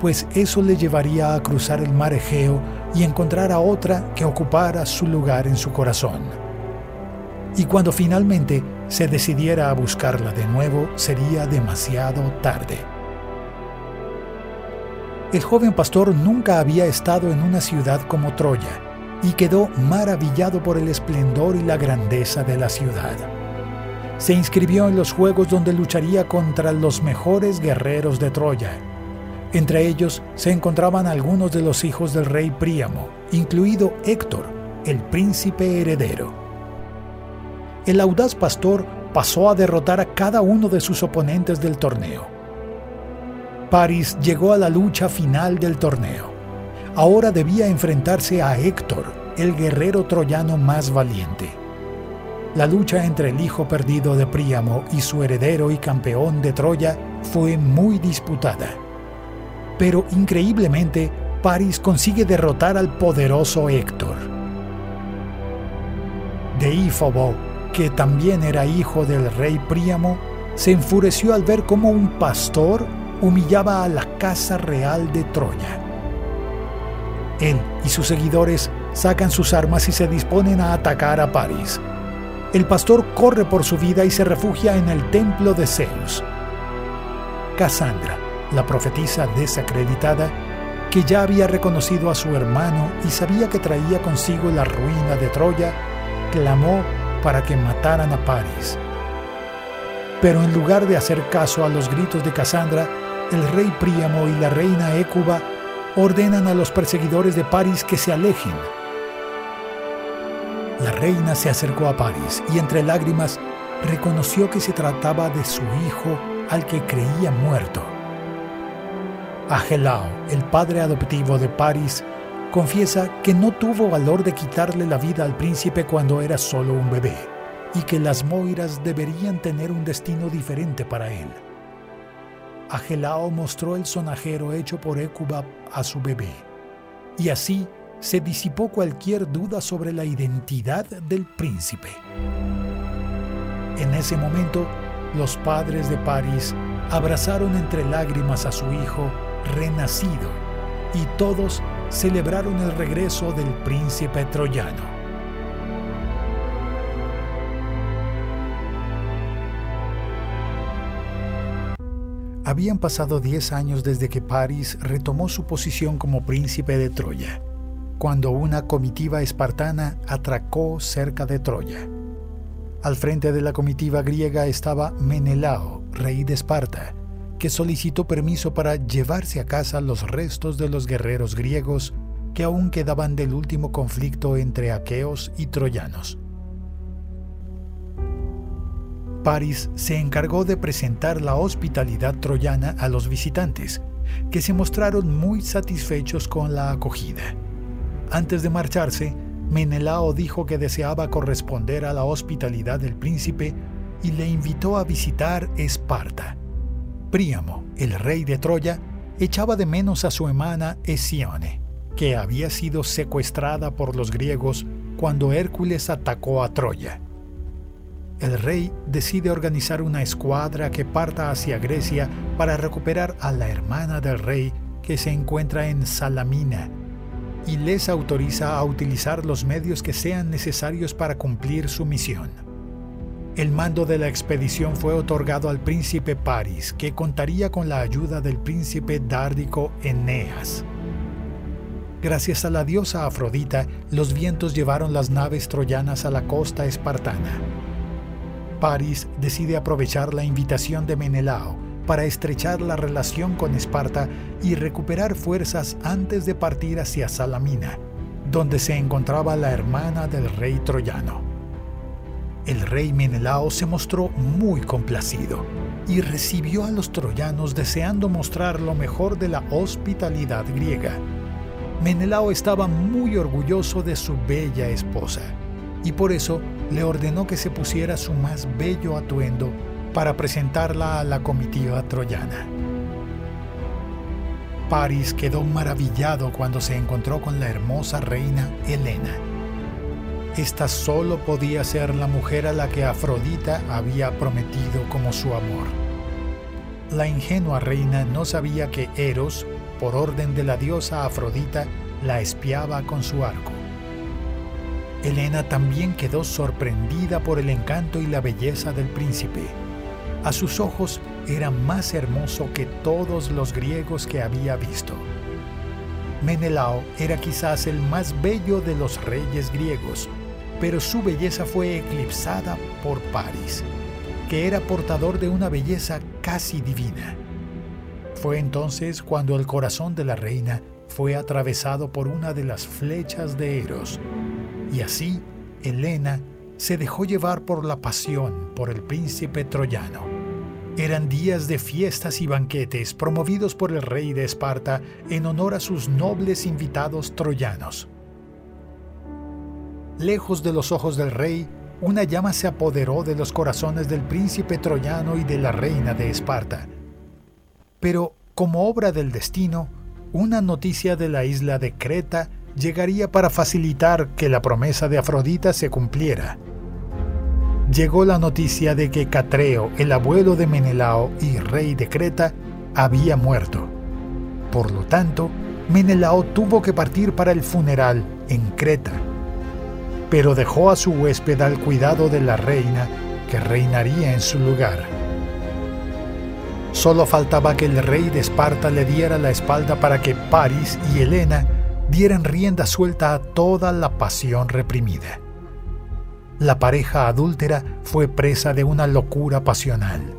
pues eso le llevaría a cruzar el mar Egeo y encontrar a otra que ocupara su lugar en su corazón. Y cuando finalmente se decidiera a buscarla de nuevo, sería demasiado tarde. El joven pastor nunca había estado en una ciudad como Troya y quedó maravillado por el esplendor y la grandeza de la ciudad. Se inscribió en los juegos donde lucharía contra los mejores guerreros de Troya. Entre ellos se encontraban algunos de los hijos del rey Príamo, incluido Héctor, el príncipe heredero. El audaz pastor pasó a derrotar a cada uno de sus oponentes del torneo Paris llegó a la lucha final del torneo. Ahora debía enfrentarse a Héctor, el guerrero troyano más valiente. La lucha entre el hijo perdido de Príamo y su heredero y campeón de Troya fue muy disputada. Pero increíblemente, Paris consigue derrotar al poderoso Héctor. Deífobo, que también era hijo del rey Príamo, se enfureció al ver cómo un pastor humillaba a la casa real de Troya. Él y sus seguidores sacan sus armas y se disponen a atacar a París. El pastor corre por su vida y se refugia en el templo de Zeus. Cassandra, la profetisa desacreditada, que ya había reconocido a su hermano y sabía que traía consigo la ruina de Troya, clamó para que mataran a París. Pero en lugar de hacer caso a los gritos de Cassandra, el rey Príamo y la reina Écuba ordenan a los perseguidores de París que se alejen. La reina se acercó a París y entre lágrimas reconoció que se trataba de su hijo al que creía muerto. Agelao, el padre adoptivo de París, confiesa que no tuvo valor de quitarle la vida al príncipe cuando era solo un bebé y que las Moiras deberían tener un destino diferente para él. Agelao mostró el sonajero hecho por Écuba a su bebé, y así se disipó cualquier duda sobre la identidad del príncipe. En ese momento, los padres de París abrazaron entre lágrimas a su hijo renacido y todos celebraron el regreso del príncipe troyano. Habían pasado diez años desde que París retomó su posición como príncipe de Troya, cuando una comitiva espartana atracó cerca de Troya. Al frente de la comitiva griega estaba Menelao, rey de Esparta, que solicitó permiso para llevarse a casa los restos de los guerreros griegos que aún quedaban del último conflicto entre aqueos y troyanos. París se encargó de presentar la hospitalidad troyana a los visitantes, que se mostraron muy satisfechos con la acogida. Antes de marcharse, Menelao dijo que deseaba corresponder a la hospitalidad del príncipe y le invitó a visitar Esparta. Príamo, el rey de Troya, echaba de menos a su hermana Esione, que había sido secuestrada por los griegos cuando Hércules atacó a Troya el rey decide organizar una escuadra que parta hacia Grecia para recuperar a la hermana del rey que se encuentra en Salamina. y les autoriza a utilizar los medios que sean necesarios para cumplir su misión. El mando de la expedición fue otorgado al príncipe Paris, que contaría con la ayuda del príncipe dárdico Eneas. Gracias a la diosa Afrodita, los vientos llevaron las naves troyanas a la costa espartana. Paris decide aprovechar la invitación de Menelao para estrechar la relación con Esparta y recuperar fuerzas antes de partir hacia Salamina, donde se encontraba la hermana del rey troyano. El rey Menelao se mostró muy complacido y recibió a los troyanos deseando mostrar lo mejor de la hospitalidad griega. Menelao estaba muy orgulloso de su bella esposa y por eso le ordenó que se pusiera su más bello atuendo para presentarla a la comitiva troyana. Paris quedó maravillado cuando se encontró con la hermosa reina Helena. Esta solo podía ser la mujer a la que Afrodita había prometido como su amor. La ingenua reina no sabía que Eros, por orden de la diosa Afrodita, la espiaba con su arco. Helena también quedó sorprendida por el encanto y la belleza del príncipe. A sus ojos era más hermoso que todos los griegos que había visto. Menelao era quizás el más bello de los reyes griegos, pero su belleza fue eclipsada por Paris, que era portador de una belleza casi divina. Fue entonces cuando el corazón de la reina fue atravesado por una de las flechas de Eros, y así Helena se dejó llevar por la pasión por el príncipe troyano. Eran días de fiestas y banquetes promovidos por el rey de Esparta en honor a sus nobles invitados troyanos. Lejos de los ojos del rey, una llama se apoderó de los corazones del príncipe troyano y de la reina de Esparta. Pero, como obra del destino, una noticia de la isla de Creta llegaría para facilitar que la promesa de Afrodita se cumpliera. Llegó la noticia de que Catreo, el abuelo de Menelao y rey de Creta, había muerto. Por lo tanto, Menelao tuvo que partir para el funeral en Creta, pero dejó a su huésped al cuidado de la reina que reinaría en su lugar. Solo faltaba que el rey de Esparta le diera la espalda para que Paris y Helena dieran rienda suelta a toda la pasión reprimida. La pareja adúltera fue presa de una locura pasional.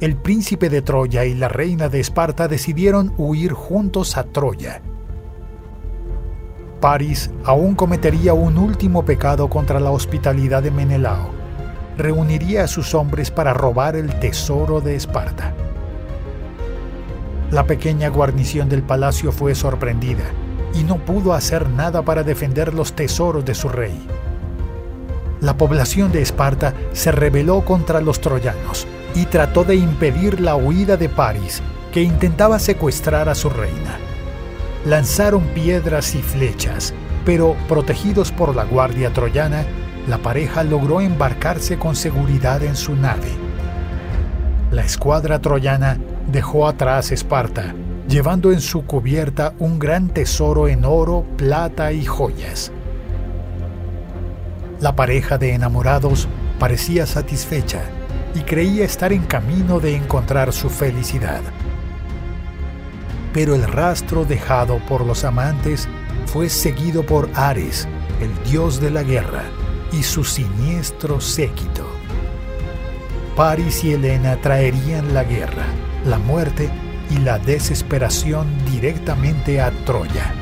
El príncipe de Troya y la reina de Esparta decidieron huir juntos a Troya. Paris aún cometería un último pecado contra la hospitalidad de Menelao. Reuniría a sus hombres para robar el tesoro de Esparta. La pequeña guarnición del palacio fue sorprendida y no pudo hacer nada para defender los tesoros de su rey. La población de Esparta se rebeló contra los troyanos y trató de impedir la huida de París, que intentaba secuestrar a su reina. Lanzaron piedras y flechas, pero protegidos por la guardia troyana, la pareja logró embarcarse con seguridad en su nave. La escuadra troyana dejó atrás Esparta llevando en su cubierta un gran tesoro en oro, plata y joyas. La pareja de enamorados parecía satisfecha y creía estar en camino de encontrar su felicidad. Pero el rastro dejado por los amantes fue seguido por Ares, el dios de la guerra, y su siniestro séquito. Paris y Helena traerían la guerra, la muerte y la desesperación directamente a Troya.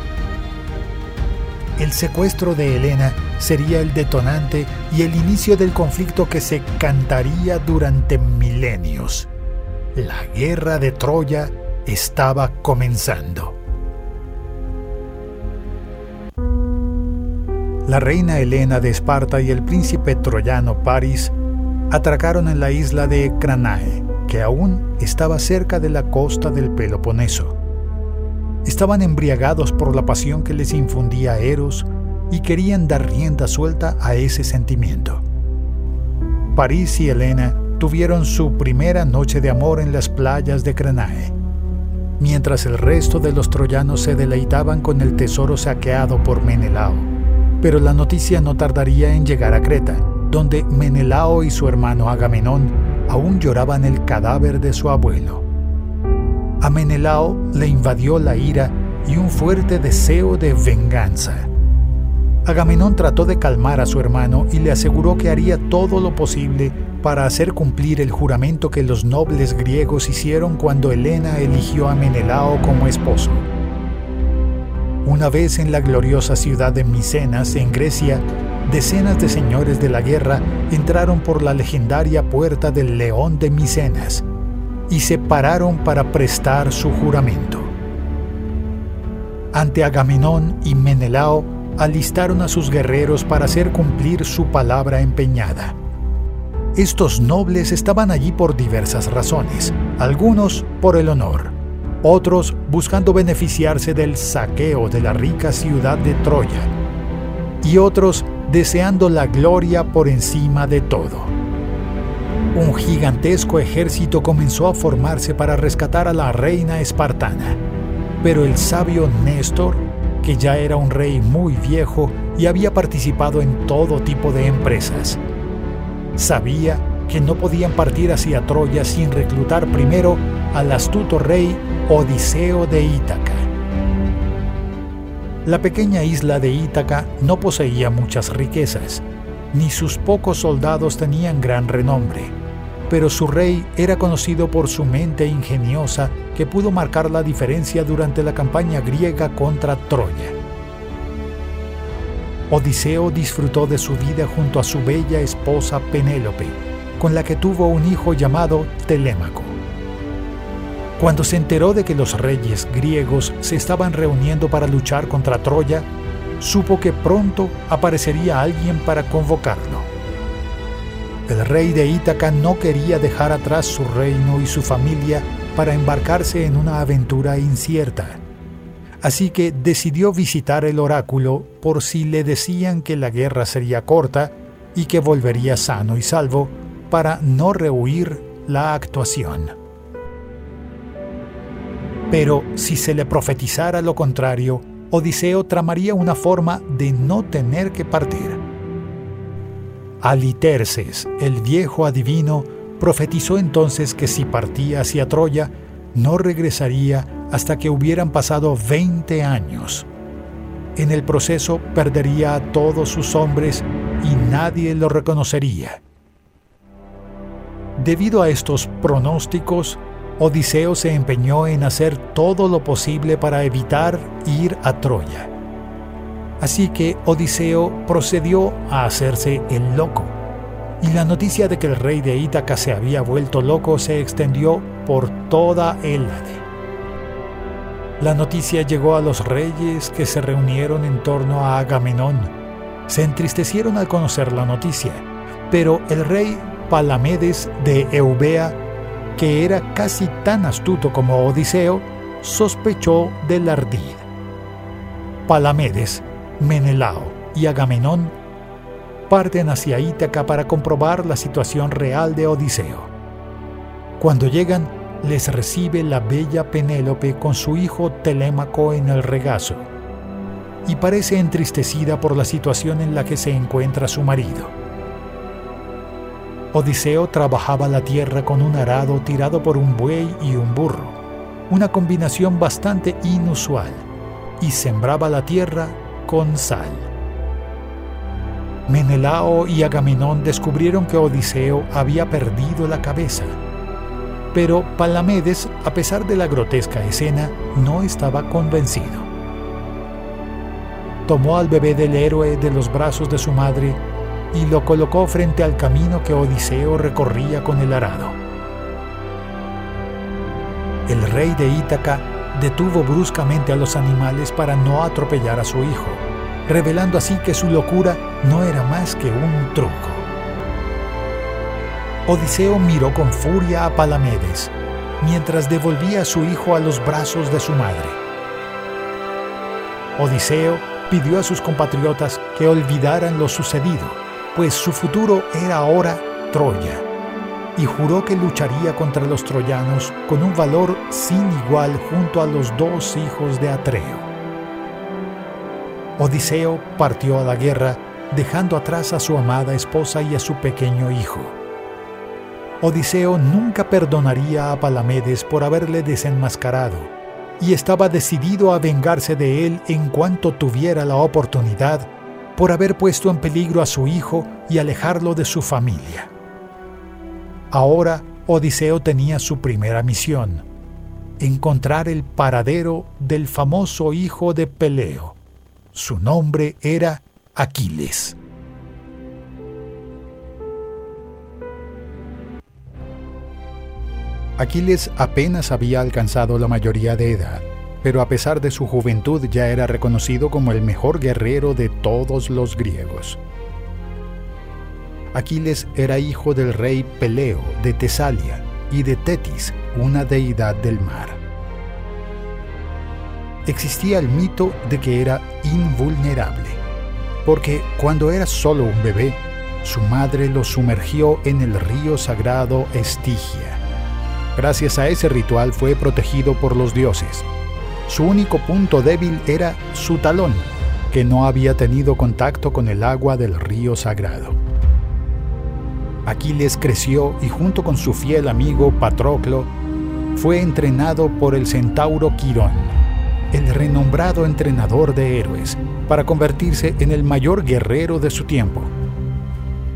El secuestro de Helena sería el detonante y el inicio del conflicto que se cantaría durante milenios. La guerra de Troya estaba comenzando. La reina Helena de Esparta y el príncipe troyano Paris atracaron en la isla de Cranae, que aún estaba cerca de la costa del Peloponeso. Estaban embriagados por la pasión que les infundía Eros y querían dar rienda suelta a ese sentimiento. París y Helena tuvieron su primera noche de amor en las playas de Cranae. Mientras el resto de los troyanos se deleitaban con el tesoro saqueado por Menelao. Pero la noticia no tardaría en llegar a Creta, donde Menelao y su hermano Agamenón aún lloraban el cadáver de su abuelo. A Menelao le invadió la ira y un fuerte deseo de venganza. Agamenón trató de calmar a su hermano y le aseguró que haría todo lo posible para hacer cumplir el juramento que los nobles griegos hicieron cuando Helena eligió a Menelao como esposo. Una vez en la gloriosa ciudad de Micenas, en Grecia, decenas de señores de la guerra entraron por la legendaria puerta del León de Micenas y se pararon para prestar su juramento. Ante Agamenón y Menelao alistaron a sus guerreros para hacer cumplir su palabra empeñada. Estos nobles estaban allí por diversas razones, algunos por el honor, otros buscando beneficiarse del saqueo de la rica ciudad de Troya, y otros deseando la gloria por encima de todo. Un gigantesco ejército comenzó a formarse para rescatar a la reina espartana, pero el sabio Néstor, que ya era un rey muy viejo y había participado en todo tipo de empresas, sabía que no podían partir hacia Troya sin reclutar primero al astuto rey Odiseo de Ítaca. La pequeña isla de Ítaca no poseía muchas riquezas, ni sus pocos soldados tenían gran renombre, pero su rey era conocido por su mente ingeniosa que pudo marcar la diferencia durante la campaña griega contra Troya. Odiseo disfrutó de su vida junto a su bella esposa Penélope, con la que tuvo un hijo llamado Telémaco. Cuando se enteró de que los reyes griegos se estaban reuniendo para luchar contra Troya, supo que pronto aparecería alguien para convocarlo. El rey de Ítaca no quería dejar atrás su reino y su familia para embarcarse en una aventura incierta. Así que decidió visitar el oráculo por si le decían que la guerra sería corta y que volvería sano y salvo para no rehuir la actuación. Pero si se le profetizara lo contrario, Odiseo tramaría una forma de no tener que partir. Aliterces, el viejo adivino, profetizó entonces que si partía hacia Troya, no regresaría hasta que hubieran pasado 20 años. En el proceso perdería a todos sus hombres y nadie lo reconocería. Debido a estos pronósticos, Odiseo se empeñó en hacer todo lo posible para evitar ir a Troya. Así que Odiseo procedió a hacerse el loco, y la noticia de que el rey de Ítaca se había vuelto loco se extendió por toda Hélade. La noticia llegó a los reyes que se reunieron en torno a Agamenón. Se entristecieron al conocer la noticia, pero el rey Palamedes de Eubea que era casi tan astuto como Odiseo, sospechó del ardid. Palamedes, Menelao y Agamenón parten hacia Ítaca para comprobar la situación real de Odiseo. Cuando llegan, les recibe la bella Penélope con su hijo Telémaco en el regazo, y parece entristecida por la situación en la que se encuentra su marido. Odiseo trabajaba la tierra con un arado tirado por un buey y un burro, una combinación bastante inusual, y sembraba la tierra con sal. Menelao y Agamenón descubrieron que Odiseo había perdido la cabeza. Pero Palamedes, a pesar de la grotesca escena, no estaba convencido. Tomó al bebé del héroe de los brazos de su madre y lo colocó frente al camino que Odiseo recorría con el arado. El rey de Ítaca detuvo bruscamente a los animales para no atropellar a su hijo, revelando así que su locura no era más que un truco. Odiseo miró con furia a Palamedes, mientras devolvía a su hijo a los brazos de su madre. Odiseo pidió a sus compatriotas que olvidaran lo sucedido pues su futuro era ahora Troya. Y juró que lucharía contra los troyanos con un valor sin igual junto a los dos hijos de Atreo. Odiseo partió a la guerra dejando atrás a su amada esposa y a su pequeño hijo. Odiseo nunca perdonaría a Palamedes por haberle desenmascarado, y estaba decidido a vengarse de él en cuanto tuviera la oportunidad por haber puesto en peligro a su hijo y alejarlo de su familia. Ahora Odiseo tenía su primera misión, encontrar el paradero del famoso hijo de Peleo. Su nombre era Aquiles. Aquiles apenas había alcanzado la mayoría de edad, pero a pesar de su juventud ya era reconocido como el mejor guerrero de todos los griegos. Aquiles era hijo del rey Peleo de Tesalia y de Tetis, una deidad del mar. Existía el mito de que era invulnerable porque cuando era solo un bebé, su madre lo sumergió en el río sagrado Estigia. Gracias a ese ritual fue protegido por los dioses. Su único punto débil era su talón, que no había tenido contacto con el agua del río sagrado. Aquiles creció y junto con su fiel amigo Patroclo fue entrenado por el centauro Quirón, el renombrado entrenador de héroes, para convertirse en el mayor guerrero de su tiempo.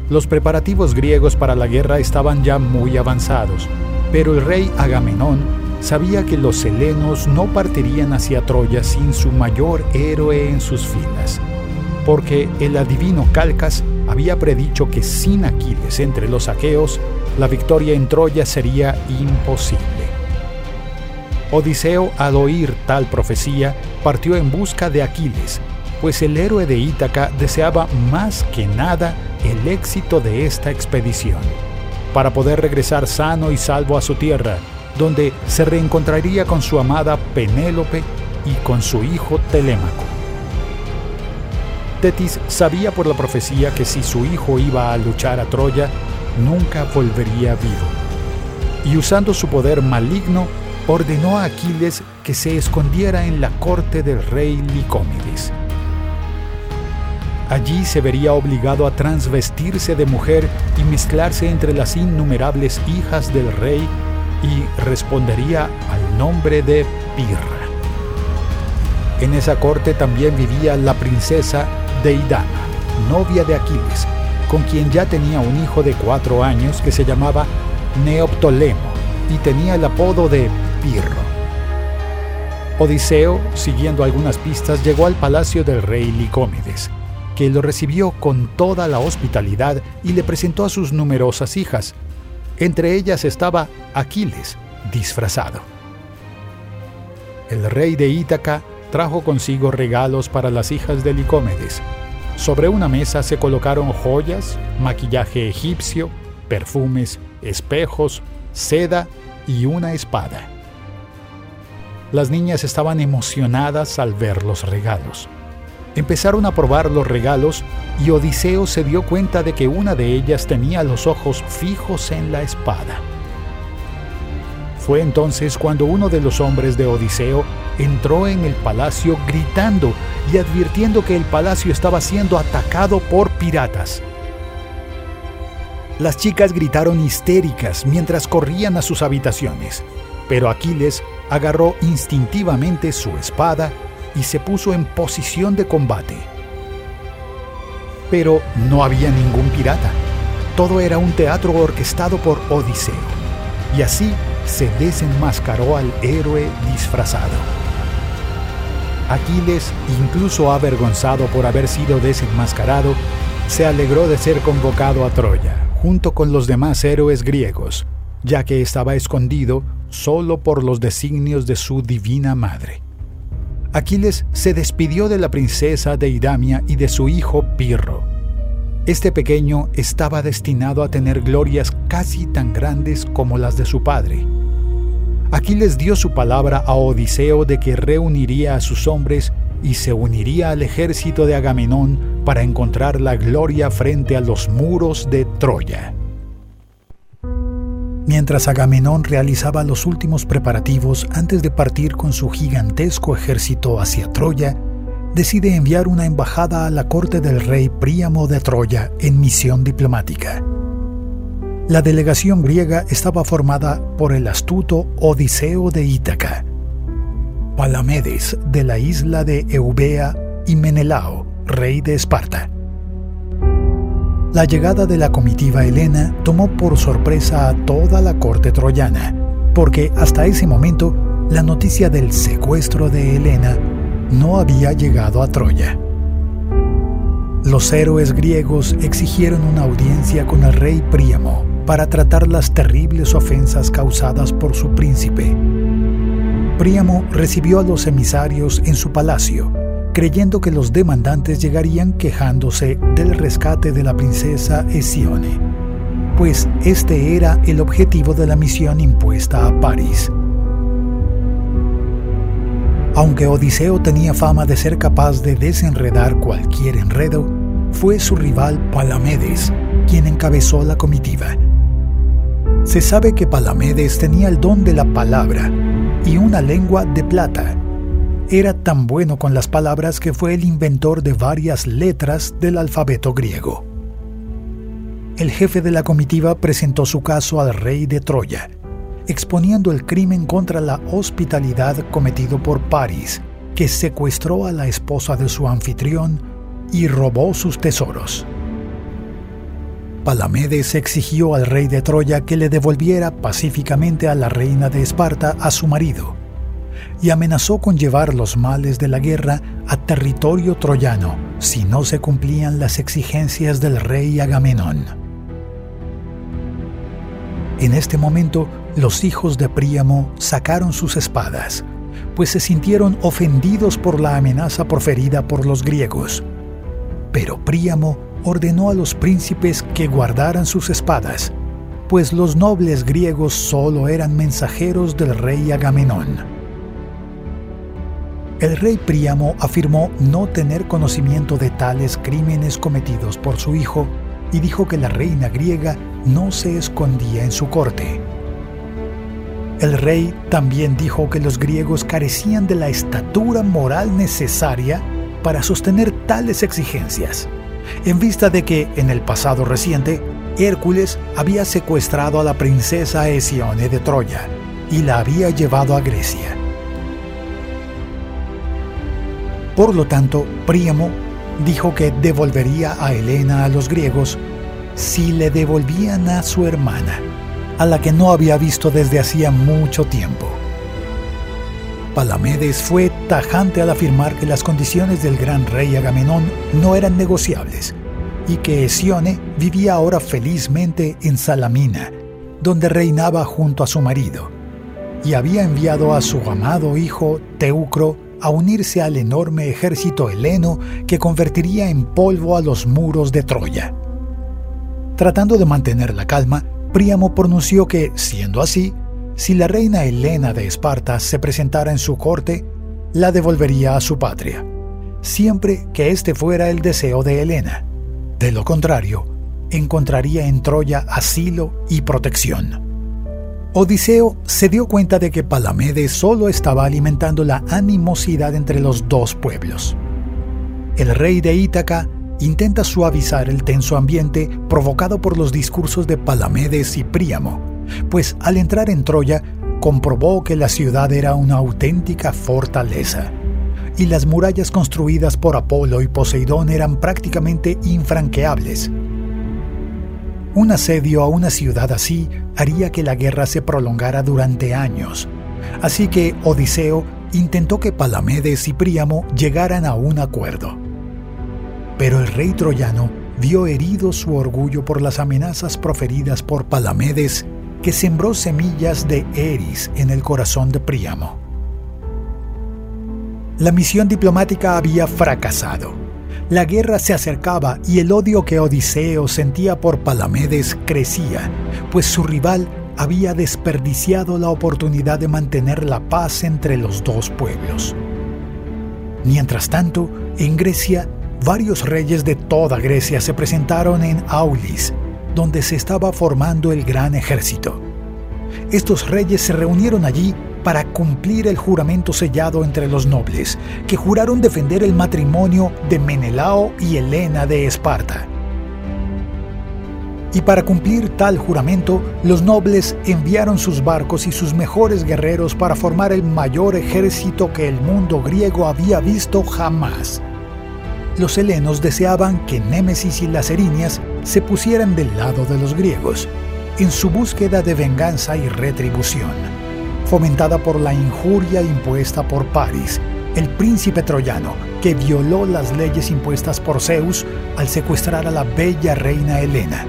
Los preparativos griegos para la guerra estaban ya muy avanzados, pero el rey Agamenón sabía que los helenos no partirían hacia Troya sin su mayor héroe en sus filas, porque el adivino Calcas había predicho que sin Aquiles entre los aqueos, la victoria en Troya sería imposible. Odiseo, al oír tal profecía, partió en busca de Aquiles, pues el héroe de Ítaca deseaba más que nada el éxito de esta expedición, para poder regresar sano y salvo a su tierra, donde se reencontraría con su amada Penélope y con su hijo Telémaco. Tetis sabía por la profecía que si su hijo iba a luchar a Troya, nunca volvería vivo. Y usando su poder maligno, ordenó a Aquiles que se escondiera en la corte del rey Licómedes. Allí se vería obligado a transvestirse de mujer y mezclarse entre las innumerables hijas del rey y respondería al nombre de Pirra. En esa corte también vivía la princesa Deidama, novia de Aquiles, con quien ya tenía un hijo de cuatro años que se llamaba Neoptolemo y tenía el apodo de Pirro. Odiseo, siguiendo algunas pistas, llegó al palacio del rey Licómedes que lo recibió con toda la hospitalidad y le presentó a sus numerosas hijas. Entre ellas estaba Aquiles, disfrazado. El rey de Ítaca trajo consigo regalos para las hijas de Licómedes. Sobre una mesa se colocaron joyas, maquillaje egipcio, perfumes, espejos, seda y una espada. Las niñas estaban emocionadas al ver los regalos. Empezaron a probar los regalos y Odiseo se dio cuenta de que una de ellas tenía los ojos fijos en la espada. Fue entonces cuando uno de los hombres de Odiseo entró en el palacio gritando y advirtiendo que el palacio estaba siendo atacado por piratas. Las chicas gritaron histéricas mientras corrían a sus habitaciones, pero Aquiles agarró instintivamente su espada y se puso en posición de combate. Pero no había ningún pirata. Todo era un teatro orquestado por Odiseo. Y así se desenmascaró al héroe disfrazado. Aquiles, incluso avergonzado por haber sido desenmascarado, se alegró de ser convocado a Troya, junto con los demás héroes griegos, ya que estaba escondido solo por los designios de su divina madre. Aquiles se despidió de la princesa Deidamia y de su hijo Pirro. Este pequeño estaba destinado a tener glorias casi tan grandes como las de su padre. Aquiles dio su palabra a Odiseo de que reuniría a sus hombres y se uniría al ejército de Agamenón para encontrar la gloria frente a los muros de Troya. Mientras Agamenón realizaba los últimos preparativos antes de partir con su gigantesco ejército hacia Troya, decide enviar una embajada a la corte del rey Príamo de Troya en misión diplomática. La delegación griega estaba formada por el astuto Odiseo de Ítaca, Palamedes de la isla de Eubea y Menelao, rey de Esparta. La llegada de la comitiva helena tomó por sorpresa a toda la corte troyana, porque hasta ese momento la noticia del secuestro de Helena no había llegado a Troya. Los héroes griegos exigieron una audiencia con el rey Príamo para tratar las terribles ofensas causadas por su príncipe. Príamo recibió a los emisarios en su palacio creyendo que los demandantes llegarían quejándose del rescate de la princesa Esione, pues este era el objetivo de la misión impuesta a París. Aunque Odiseo tenía fama de ser capaz de desenredar cualquier enredo, fue su rival Palamedes quien encabezó la comitiva. Se sabe que Palamedes tenía el don de la palabra y una lengua de plata era tan bueno con las palabras que fue el inventor de varias letras del alfabeto griego. El jefe de la comitiva presentó su caso al rey de Troya, exponiendo el crimen contra la hospitalidad cometido por París, que secuestró a la esposa de su anfitrión y robó sus tesoros. Palamedes exigió al rey de Troya que le devolviera pacíficamente a la reina de Esparta a su marido, y amenazó con llevar los males de la guerra a territorio troyano si no se cumplían las exigencias del rey Agamenón. En este momento, los hijos de Príamo sacaron sus espadas, pues se sintieron ofendidos por la amenaza proferida por los griegos. Pero Príamo ordenó a los príncipes que guardaran sus espadas, pues los nobles griegos solo eran mensajeros del rey Agamenón. El rey Príamo afirmó no tener conocimiento de tales crímenes cometidos por su hijo y dijo que la reina griega no se escondía en su corte. El rey también dijo que los griegos carecían de la estatura moral necesaria para sostener tales exigencias, en vista de que en el pasado reciente Hércules había secuestrado a la princesa Hesione de Troya y la había llevado a Grecia. Por lo tanto, Príamo dijo que devolvería a Helena a los griegos si le devolvían a su hermana, a la que no había visto desde hacía mucho tiempo. Palamedes fue tajante al afirmar que las condiciones del gran rey Agamenón no eran negociables y que Hesione vivía ahora felizmente en Salamina, donde reinaba junto a su marido, y había enviado a su amado hijo Teucro a unirse al enorme ejército heleno que convertiría en polvo a los muros de Troya. Tratando de mantener la calma, Príamo pronunció que, siendo así, si la reina Helena de Esparta se presentara en su corte, la devolvería a su patria, siempre que este fuera el deseo de Helena. De lo contrario, encontraría en Troya asilo y protección. Odiseo se dio cuenta de que Palamedes solo estaba alimentando la animosidad entre los dos pueblos. El rey de Ítaca intenta suavizar el tenso ambiente provocado por los discursos de Palamedes y Príamo, pues al entrar en Troya comprobó que la ciudad era una auténtica fortaleza, y las murallas construidas por Apolo y Poseidón eran prácticamente infranqueables. Un asedio a una ciudad así haría que la guerra se prolongara durante años. Así que Odiseo intentó que Palamedes y Príamo llegaran a un acuerdo. Pero el rey troyano vio herido su orgullo por las amenazas proferidas por Palamedes, que sembró semillas de Eris en el corazón de Príamo. La misión diplomática había fracasado la guerra se acercaba y el odio que Odiseo sentía por Palamedes crecía, pues su rival había desperdiciado la oportunidad de mantener la paz entre los dos pueblos. Mientras tanto, en Grecia, varios reyes de toda Grecia se presentaron en Aulis, donde se estaba formando el gran ejército. Estos reyes se reunieron allí para cumplir el juramento sellado entre los nobles, que juraron defender el matrimonio de Menelao y Helena de Esparta. Y para cumplir tal juramento, los nobles enviaron sus barcos y sus mejores guerreros para formar el mayor ejército que el mundo griego había visto jamás. Los helenos deseaban que Némesis y las Erinias se pusieran del lado de los griegos, en su búsqueda de venganza y retribución, fomentada por la injuria impuesta por Paris, el príncipe troyano, que violó las leyes impuestas por Zeus al secuestrar a la bella reina Helena.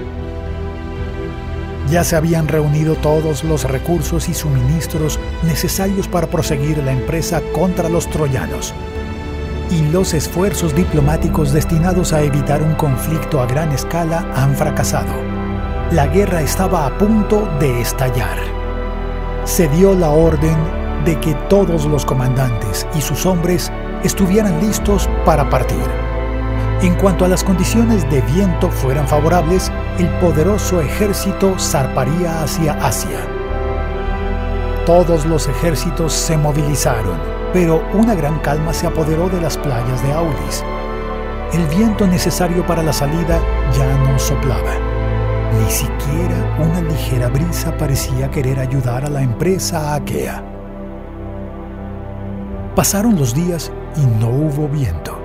Ya se habían reunido todos los recursos y suministros necesarios para proseguir la empresa contra los troyanos. Y los esfuerzos diplomáticos destinados a evitar un conflicto a gran escala han fracasado. La guerra estaba a punto de estallar. Se dio la orden de que todos los comandantes y sus hombres estuvieran listos para partir. En cuanto a las condiciones de viento fueran favorables, el poderoso ejército zarparía hacia Asia. Todos los ejércitos se movilizaron, pero una gran calma se apoderó de las playas de Aulis. El viento necesario para la salida ya no soplaba. Ni siquiera una ligera brisa parecía querer ayudar a la empresa aquea. Pasaron los días y no hubo viento.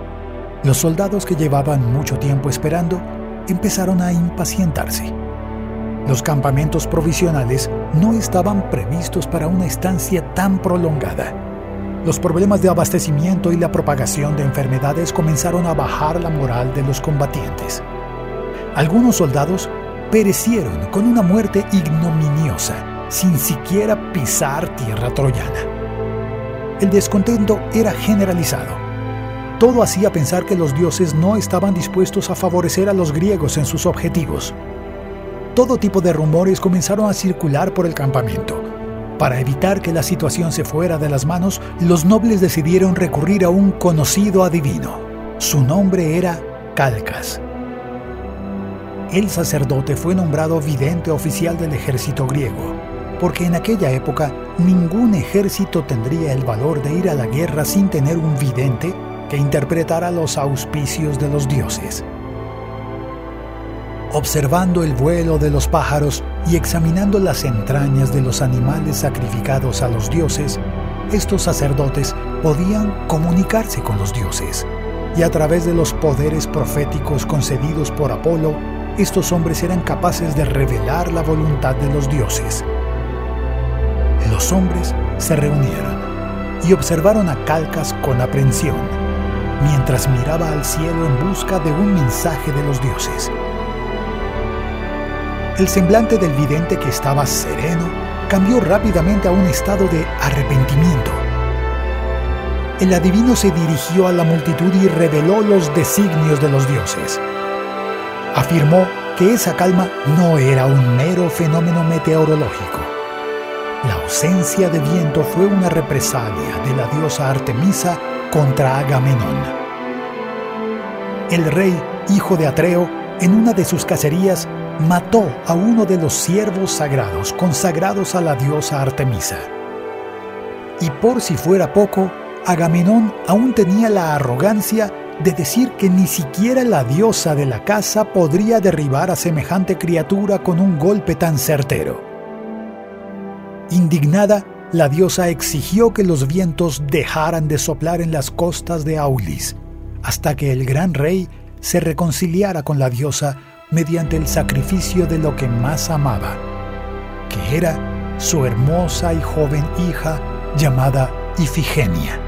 Los soldados que llevaban mucho tiempo esperando empezaron a impacientarse. Los campamentos provisionales no estaban previstos para una estancia tan prolongada. Los problemas de abastecimiento y la propagación de enfermedades comenzaron a bajar la moral de los combatientes. Algunos soldados perecieron con una muerte ignominiosa, sin siquiera pisar tierra troyana. El descontento era generalizado todo hacía pensar que los dioses no estaban dispuestos a favorecer a los griegos en sus objetivos. Todo tipo de rumores comenzaron a circular por el campamento. Para evitar que la situación se fuera de las manos, los nobles decidieron recurrir a un conocido adivino. Su nombre era Calcas. El sacerdote fue nombrado vidente oficial del ejército griego, porque en aquella época ningún ejército tendría el valor de ir a la guerra sin tener un vidente que interpretara los auspicios de los dioses. Observando el vuelo de los pájaros y examinando las entrañas de los animales sacrificados a los dioses, estos sacerdotes podían comunicarse con los dioses, y a través de los poderes proféticos concedidos por Apolo, estos hombres eran capaces de revelar la voluntad de los dioses. Los hombres se reunieron y observaron a Calcas con aprensión mientras miraba al cielo en busca de un mensaje de los dioses. El semblante del vidente que estaba sereno cambió rápidamente a un estado de arrepentimiento. El adivino se dirigió a la multitud y reveló los designios de los dioses. Afirmó que esa calma no era un mero fenómeno meteorológico. La ausencia de viento fue una represalia de la diosa Artemisa contra Agamenón. El rey, hijo de Atreo, en una de sus cacerías, mató a uno de los siervos sagrados consagrados a la diosa Artemisa. Y por si fuera poco, Agamenón aún tenía la arrogancia de decir que ni siquiera la diosa de la casa podría derribar a semejante criatura con un golpe tan certero. Indignada, la diosa exigió que los vientos dejaran de soplar en las costas de Aulis, hasta que el gran rey se reconciliara con la diosa mediante el sacrificio de lo que más amaba, que era su hermosa y joven hija llamada Ifigenia.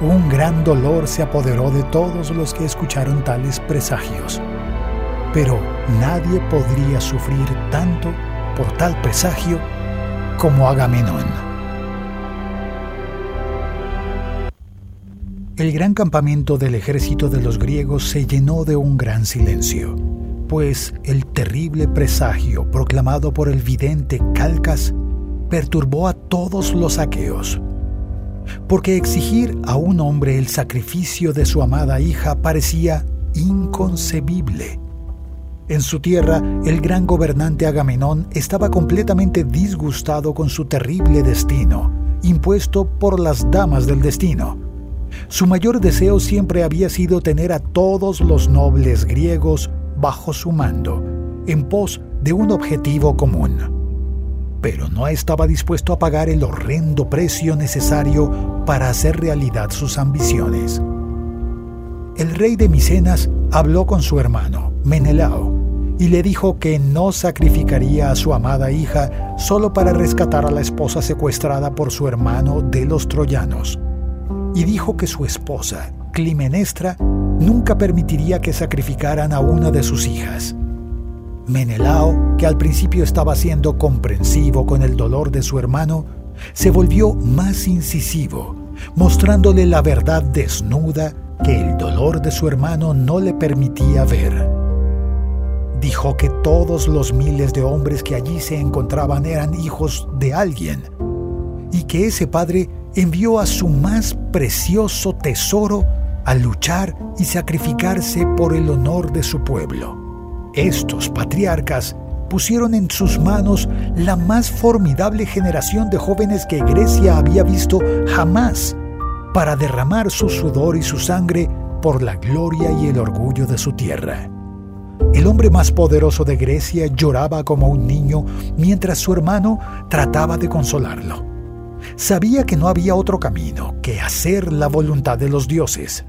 Un gran dolor se apoderó de todos los que escucharon tales presagios, pero nadie podría sufrir tanto por tal presagio como Agamenón. El gran campamento del ejército de los griegos se llenó de un gran silencio, pues el terrible presagio proclamado por el vidente Calcas perturbó a todos los aqueos, porque exigir a un hombre el sacrificio de su amada hija parecía inconcebible. En su tierra, el gran gobernante Agamenón estaba completamente disgustado con su terrible destino, impuesto por las damas del destino. Su mayor deseo siempre había sido tener a todos los nobles griegos bajo su mando, en pos de un objetivo común. Pero no estaba dispuesto a pagar el horrendo precio necesario para hacer realidad sus ambiciones. El rey de Micenas habló con su hermano, Menelao, y le dijo que no sacrificaría a su amada hija solo para rescatar a la esposa secuestrada por su hermano de los troyanos. Y dijo que su esposa, Climenestra, nunca permitiría que sacrificaran a una de sus hijas. Menelao, que al principio estaba siendo comprensivo con el dolor de su hermano, se volvió más incisivo, mostrándole la verdad desnuda que el dolor de su hermano no le permitía ver. Dijo que todos los miles de hombres que allí se encontraban eran hijos de alguien y que ese padre envió a su más precioso tesoro a luchar y sacrificarse por el honor de su pueblo. Estos patriarcas pusieron en sus manos la más formidable generación de jóvenes que Grecia había visto jamás para derramar su sudor y su sangre por la gloria y el orgullo de su tierra. El hombre más poderoso de Grecia lloraba como un niño mientras su hermano trataba de consolarlo. Sabía que no había otro camino que hacer la voluntad de los dioses.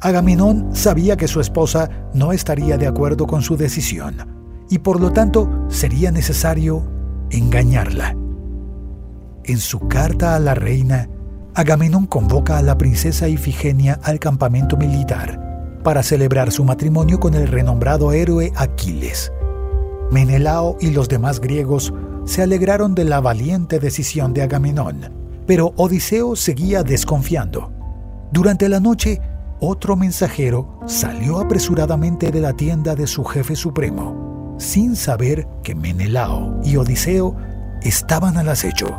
Agamenón sabía que su esposa no estaría de acuerdo con su decisión y por lo tanto sería necesario engañarla. En su carta a la reina, Agamenón convoca a la princesa Ifigenia al campamento militar para celebrar su matrimonio con el renombrado héroe Aquiles. Menelao y los demás griegos se alegraron de la valiente decisión de Agamenón, pero Odiseo seguía desconfiando. Durante la noche, otro mensajero salió apresuradamente de la tienda de su jefe supremo, sin saber que Menelao y Odiseo estaban al acecho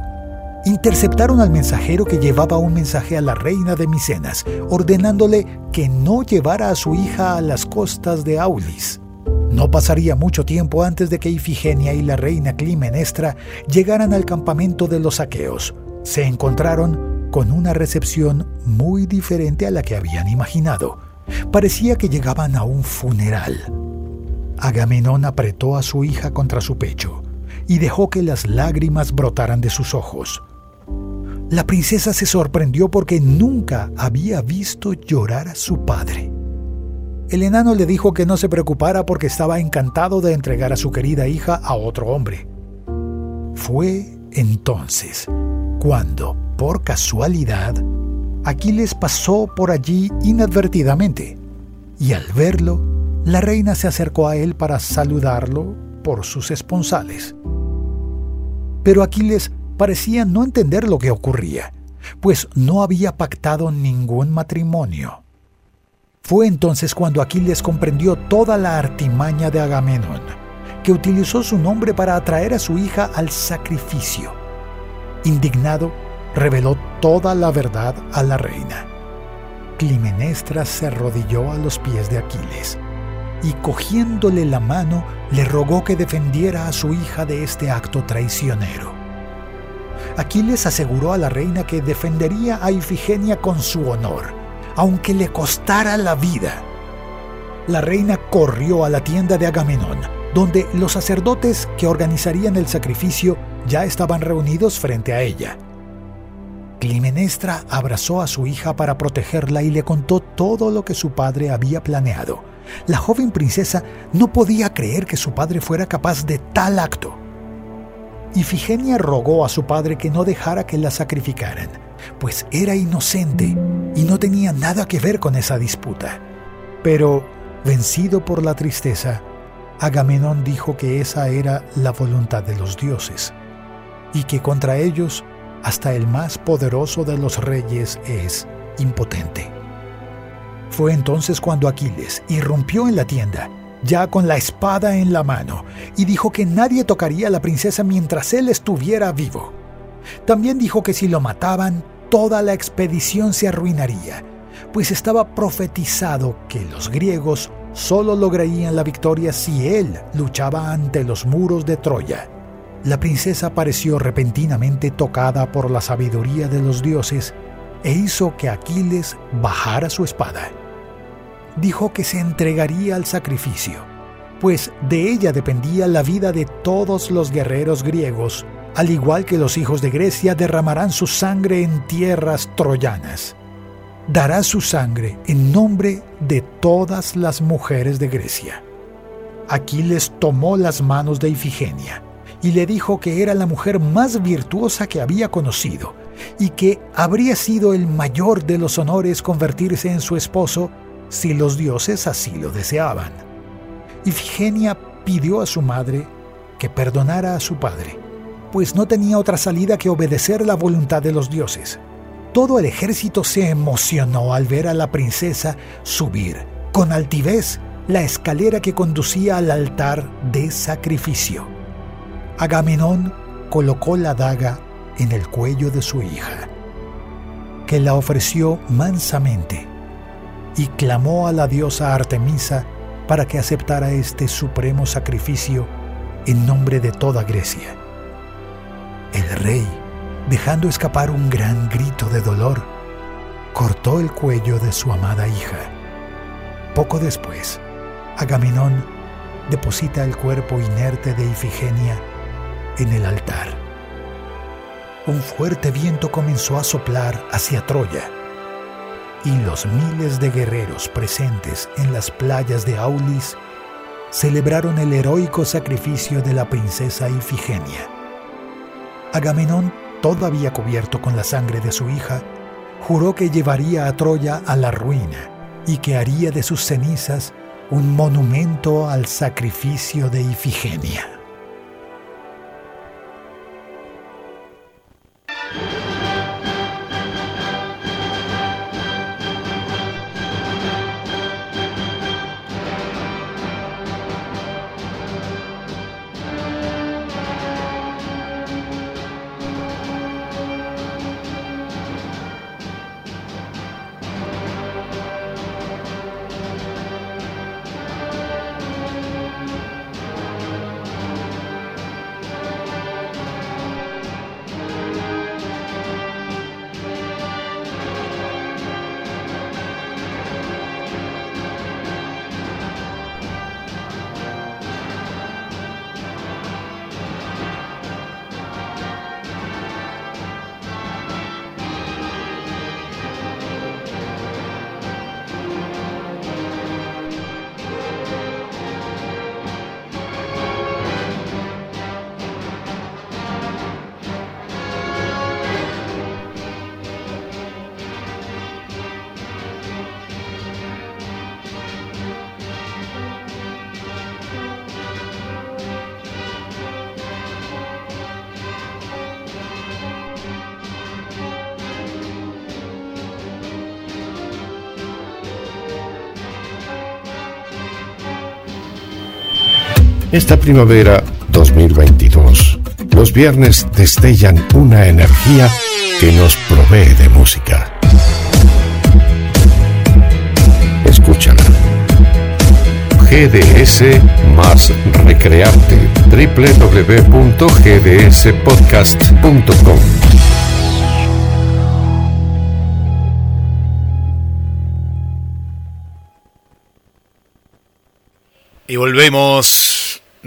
interceptaron al mensajero que llevaba un mensaje a la reina de Micenas, ordenándole que no llevara a su hija a las costas de Aulis. No pasaría mucho tiempo antes de que Ifigenia y la reina Climenestra llegaran al campamento de los aqueos. Se encontraron con una recepción muy diferente a la que habían imaginado. Parecía que llegaban a un funeral. Agamenón apretó a su hija contra su pecho y dejó que las lágrimas brotaran de sus ojos. La princesa se sorprendió porque nunca había visto llorar a su padre. El enano le dijo que no se preocupara porque estaba encantado de entregar a su querida hija a otro hombre. Fue entonces cuando, por casualidad, Aquiles pasó por allí inadvertidamente, y al verlo, la reina se acercó a él para saludarlo por sus esponsales. Pero Aquiles parecía no entender lo que ocurría, pues no había pactado ningún matrimonio. Fue entonces cuando Aquiles comprendió toda la artimaña de Agamenón, que utilizó su nombre para atraer a su hija al sacrificio. Indignado, reveló toda la verdad a la reina. Climenestra se arrodilló a los pies de Aquiles y cogiéndole la mano le rogó que defendiera a su hija de este acto traicionero. Aquiles aseguró a la reina que defendería a Ifigenia con su honor, aunque le costara la vida. La reina corrió a la tienda de Agamenón, donde los sacerdotes que organizarían el sacrificio ya estaban reunidos frente a ella. Climenestra abrazó a su hija para protegerla y le contó todo lo que su padre había planeado. La joven princesa no podía creer que su padre fuera capaz de tal acto. Ifigenia rogó a su padre que no dejara que la sacrificaran, pues era inocente y no tenía nada que ver con esa disputa. Pero, vencido por la tristeza, Agamenón dijo que esa era la voluntad de los dioses, y que contra ellos hasta el más poderoso de los reyes es impotente. Fue entonces cuando Aquiles irrumpió en la tienda ya con la espada en la mano, y dijo que nadie tocaría a la princesa mientras él estuviera vivo. También dijo que si lo mataban, toda la expedición se arruinaría, pues estaba profetizado que los griegos solo lograrían la victoria si él luchaba ante los muros de Troya. La princesa pareció repentinamente tocada por la sabiduría de los dioses e hizo que Aquiles bajara su espada. Dijo que se entregaría al sacrificio, pues de ella dependía la vida de todos los guerreros griegos, al igual que los hijos de Grecia derramarán su sangre en tierras troyanas. Dará su sangre en nombre de todas las mujeres de Grecia. Aquiles tomó las manos de Ifigenia y le dijo que era la mujer más virtuosa que había conocido y que habría sido el mayor de los honores convertirse en su esposo si los dioses así lo deseaban. Ifigenia pidió a su madre que perdonara a su padre, pues no tenía otra salida que obedecer la voluntad de los dioses. Todo el ejército se emocionó al ver a la princesa subir con altivez la escalera que conducía al altar de sacrificio. Agamenón colocó la daga en el cuello de su hija, que la ofreció mansamente, y clamó a la diosa Artemisa para que aceptara este supremo sacrificio en nombre de toda Grecia. El rey, dejando escapar un gran grito de dolor, cortó el cuello de su amada hija. Poco después, Agamenón deposita el cuerpo inerte de Ifigenia en el altar. Un fuerte viento comenzó a soplar hacia Troya y los miles de guerreros presentes en las playas de Aulis celebraron el heroico sacrificio de la princesa Ifigenia. Agamenón, todavía cubierto con la sangre de su hija, juró que llevaría a Troya a la ruina y que haría de sus cenizas un monumento al sacrificio de Ifigenia. Esta primavera 2022, los viernes destellan una energía que nos provee de música. Escúchala. GDS más recrearte www.gdspodcast.com Y volvemos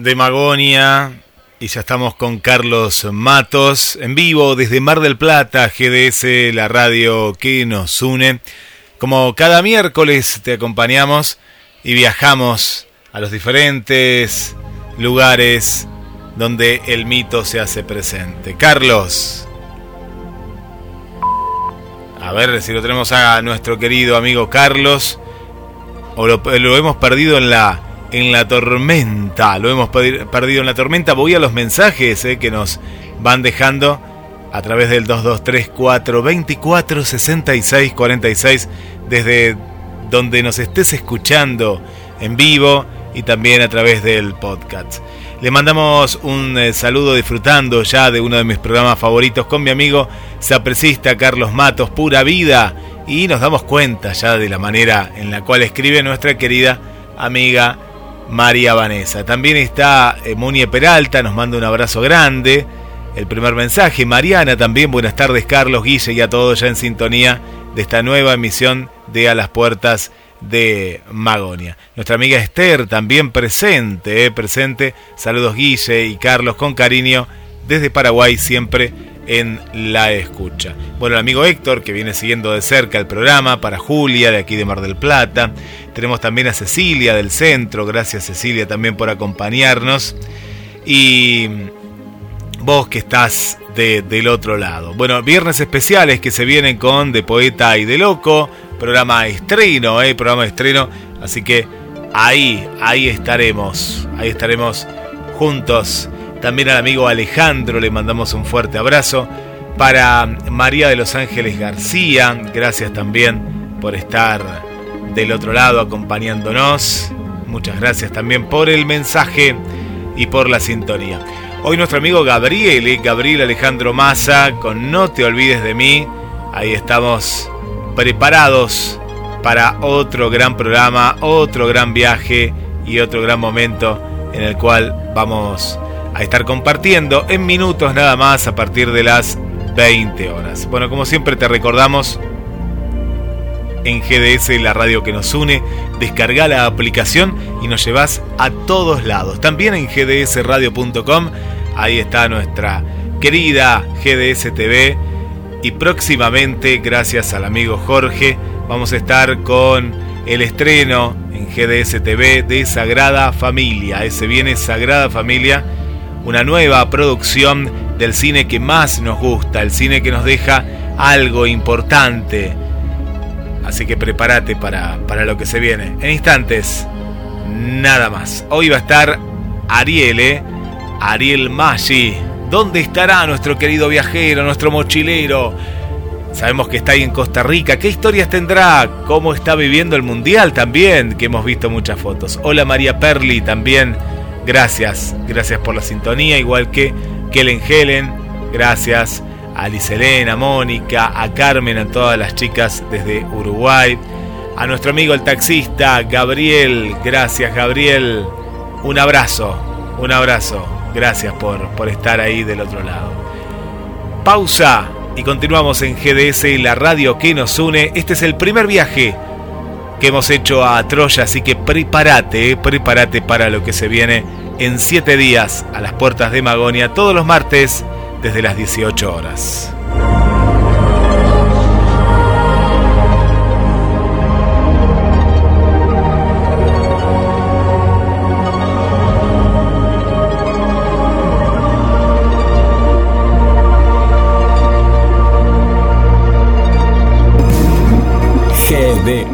de Magonia y ya estamos con Carlos Matos en vivo desde Mar del Plata, GDS, la radio que nos une. Como cada miércoles te acompañamos y viajamos a los diferentes lugares donde el mito se hace presente. Carlos. A ver si lo tenemos a nuestro querido amigo Carlos o lo, lo hemos perdido en la en la tormenta. Lo hemos perdido en la tormenta. Voy a los mensajes eh, que nos van dejando a través del 2234 24 66 46 desde donde nos estés escuchando en vivo y también a través del podcast. Le mandamos un eh, saludo disfrutando ya de uno de mis programas favoritos con mi amigo sapresista Carlos Matos, Pura Vida, y nos damos cuenta ya de la manera en la cual escribe nuestra querida amiga María Vanessa. También está eh, Munie Peralta, nos manda un abrazo grande. El primer mensaje, Mariana también, buenas tardes Carlos, Guille y a todos ya en sintonía de esta nueva emisión de A las Puertas de Magonia. Nuestra amiga Esther también presente, eh, presente. Saludos Guille y Carlos con cariño desde Paraguay siempre en la escucha. Bueno, el amigo Héctor que viene siguiendo de cerca el programa, para Julia de aquí de Mar del Plata. Tenemos también a Cecilia del centro, gracias Cecilia también por acompañarnos. Y vos que estás del otro lado. Bueno, viernes especiales que se vienen con De Poeta y de Loco, programa estreno, ¿eh? programa estreno, así que ahí, ahí estaremos, ahí estaremos juntos. También al amigo Alejandro le mandamos un fuerte abrazo. Para María de los Ángeles García, gracias también por estar del otro lado acompañándonos. Muchas gracias también por el mensaje y por la sintonía. Hoy nuestro amigo Gabriel, eh, Gabriel Alejandro Massa, con No te olvides de mí. Ahí estamos preparados para otro gran programa, otro gran viaje y otro gran momento en el cual vamos a estar compartiendo en minutos nada más a partir de las 20 horas. Bueno, como siempre te recordamos en GDS, la radio que nos une. Descarga la aplicación y nos llevas a todos lados. También en gdsradio.com, ahí está nuestra querida GDS TV. Y próximamente, gracias al amigo Jorge, vamos a estar con el estreno en GDS TV de Sagrada Familia. Ese viene Sagrada Familia, una nueva producción del cine que más nos gusta, el cine que nos deja algo importante Así que prepárate para, para lo que se viene. En instantes, nada más. Hoy va a estar Ariel, ¿eh? Ariel Maggi. ¿Dónde estará nuestro querido viajero, nuestro mochilero? Sabemos que está ahí en Costa Rica. ¿Qué historias tendrá? ¿Cómo está viviendo el Mundial también? Que hemos visto muchas fotos. Hola María Perli también. Gracias. Gracias por la sintonía. Igual que Kellen Helen. Gracias a Liselena, a Mónica, a Carmen, a todas las chicas desde Uruguay, a nuestro amigo el taxista Gabriel, gracias Gabriel, un abrazo, un abrazo, gracias por, por estar ahí del otro lado. Pausa y continuamos en GDS, la radio que nos une. Este es el primer viaje que hemos hecho a Troya, así que prepárate, prepárate para lo que se viene en siete días a las puertas de Magonia, todos los martes desde las 18 horas.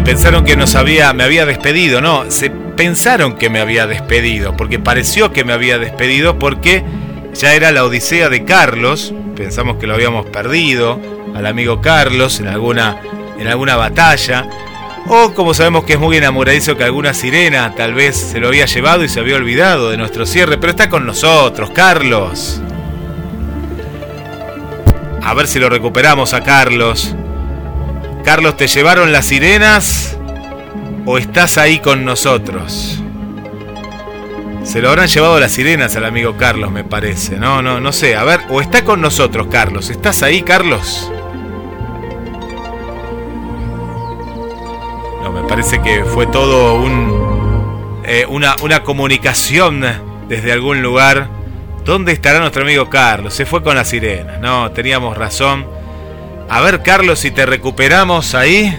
Pensaron que nos había, me había despedido, no, se pensaron que me había despedido, porque pareció que me había despedido porque ya era la odisea de Carlos, pensamos que lo habíamos perdido, al amigo Carlos en alguna, en alguna batalla, o como sabemos que es muy enamoradizo que alguna sirena tal vez se lo había llevado y se había olvidado de nuestro cierre, pero está con nosotros, Carlos. A ver si lo recuperamos a Carlos. Carlos, ¿te llevaron las sirenas o estás ahí con nosotros? Se lo habrán llevado las sirenas al amigo Carlos, me parece. No, no, no sé. A ver, o está con nosotros, Carlos. ¿Estás ahí, Carlos? No, me parece que fue todo un, eh, una, una comunicación desde algún lugar. ¿Dónde estará nuestro amigo Carlos? Se fue con las sirenas. No, teníamos razón. A ver, Carlos, si te recuperamos ahí.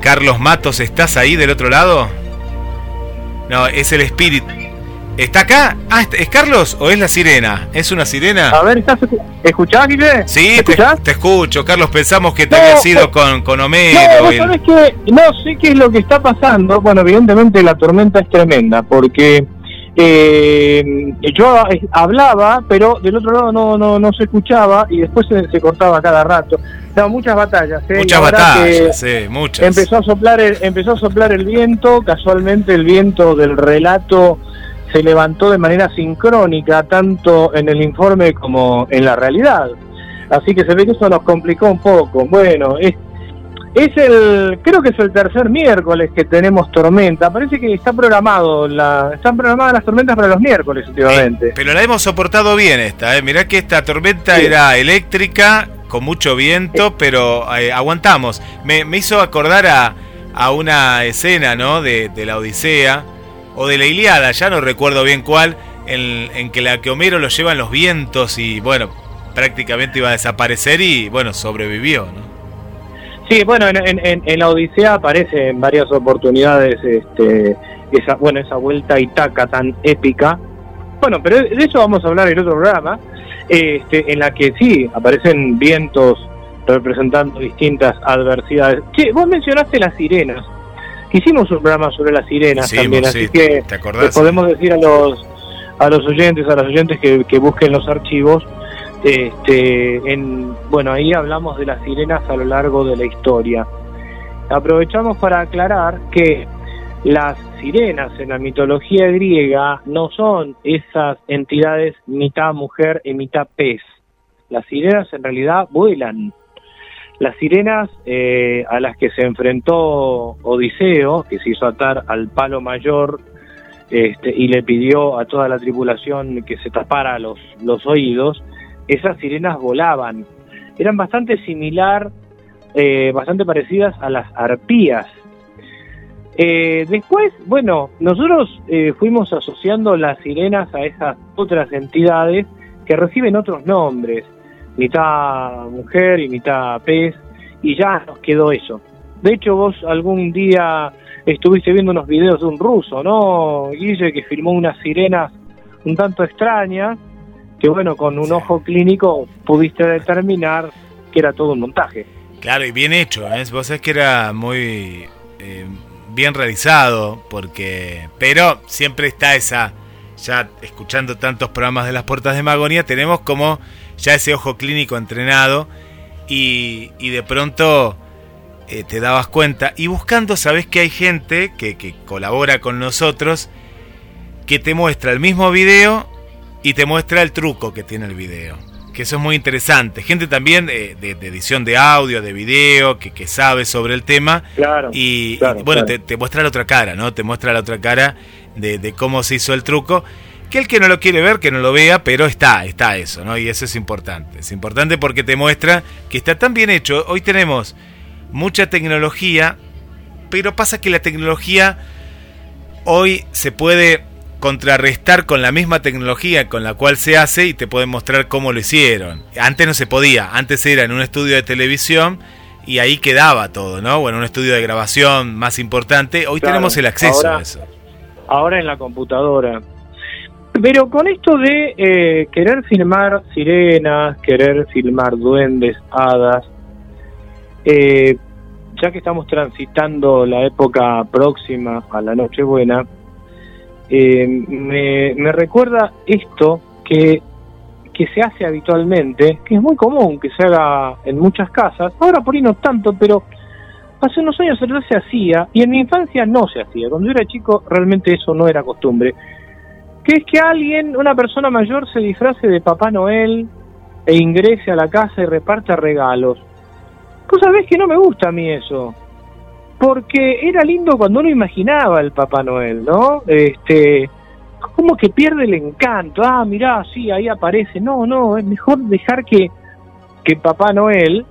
Carlos Matos, ¿estás ahí del otro lado? No, es el espíritu. ¿Está acá? Ah, ¿es Carlos o es la sirena? ¿Es una sirena? A ver, ¿estás escuchás, Guille? Sí, te, te, escucho, Carlos. Pensamos que te No, habías ido con, con Homero. No, y el- ¿sabes qué? No sé qué es lo que está pasando. Bueno, evidentemente la tormenta es tremenda porque eh, yo eh, hablaba, pero del otro lado no, no, no se escuchaba y después se, se cortaba cada rato. No, muchas batallas. ¿eh? Muchas batallas, sí, muchas. Empezó a soplar el, empezó a soplar el viento. Casualmente el viento del relato se levantó de manera sincrónica tanto en el informe como en la realidad. Así que se ve que eso nos complicó un poco. Bueno, es, es el, creo que es el tercer miércoles que tenemos tormenta. Parece que está programado, la, están programadas las tormentas para los miércoles últimamente. Pero la hemos soportado bien esta, ¿eh? Mirá que esta tormenta Sí. era eléctrica, con mucho viento, pero eh, aguantamos. Me, me hizo acordar a, a una escena, ¿no? De, de la Odisea, o de la Iliada, ya no recuerdo bien cuál, en, en que la que Homero lo llevan los vientos y, bueno, prácticamente iba a desaparecer y, bueno, sobrevivió, ¿no? Sí, bueno, en, en- la Odisea aparece en varias oportunidades este, esa, bueno, esa vuelta a Itaca tan épica. Bueno, pero de eso vamos a hablar en otro programa, este, en la que sí aparecen vientos representando distintas adversidades. Che, vos mencionaste las sirenas. Hicimos un programa sobre las sirenas Hicimos, también, sí. así que ¿Te podemos decir a los a los oyentes, a las oyentes que, que busquen los archivos. Este, en, bueno, ahí hablamos de las sirenas a lo largo de la historia. Aprovechamos para aclarar que las sirenas en la mitología griega no son esas entidades mitad mujer y mitad pez. Las sirenas en realidad vuelan. Las sirenas eh, a las que se enfrentó Odiseo, que se hizo atar al palo mayor este, y le pidió a toda la tripulación que se tapara los, los oídos, esas sirenas volaban. Eran bastante similar, eh, bastante parecidas a las arpías. Eh, después, bueno, nosotros eh, fuimos asociando las sirenas a esas otras entidades que reciben otros nombres, mitad mujer y mitad pez, y ya nos quedó eso. De hecho, vos algún día estuviste viendo unos videos de un ruso, ¿no, Guille, que filmó unas sirenas un tanto extrañas, que bueno, con un ojo clínico pudiste determinar que era todo un montaje. Claro, y bien hecho, ¿eh? Vos sabés que era muy eh, bien realizado, porque. Pero siempre está esa. Ya escuchando tantos programas de las puertas de Magonia, tenemos como ya ese ojo clínico entrenado y, y de pronto eh, te dabas cuenta. Y buscando, sabés que hay gente que, que colabora con nosotros que te muestra el mismo video y te muestra el truco que tiene el video. Que eso es muy interesante. Gente también eh, de, de edición de audio, de video, que, que sabe sobre el tema. Claro. Y, bueno, claro. Te, te muestra la otra cara, ¿no? Te muestra la otra cara de, de cómo se hizo el truco. Que el que no lo quiere ver, que no lo vea, pero está, está eso, ¿no? Y eso es importante. Es importante porque te muestra que está tan bien hecho. Hoy tenemos mucha tecnología, pero pasa que la tecnología hoy se puede contrarrestar con la misma tecnología con la cual se hace y te pueden mostrar cómo lo hicieron. Antes no se podía, antes era en un estudio de televisión y ahí quedaba todo, ¿no? O en un estudio de grabación más importante. Hoy Claro, tenemos el acceso ahora- a eso. ahora en la computadora. Pero con esto de eh, querer filmar sirenas, querer filmar duendes, hadas, eh, ya que estamos transitando la época próxima a la Nochebuena, eh, me, me recuerda esto que, que se hace habitualmente, que es muy común que se haga en muchas casas, ahora por ahí no tanto, pero hace unos años se hacía, y en mi infancia no se hacía, cuando yo era chico realmente eso no era costumbre, que es que alguien, una persona mayor, se disfrace de Papá Noel e ingrese a la casa y reparta regalos. Vos sabés que no me gusta a mí eso, porque era lindo cuando uno imaginaba el Papá Noel, ¿no? Este, como que pierde el encanto, ah, mirá, sí, ahí aparece, no, no, es mejor dejar que, que Papá Noel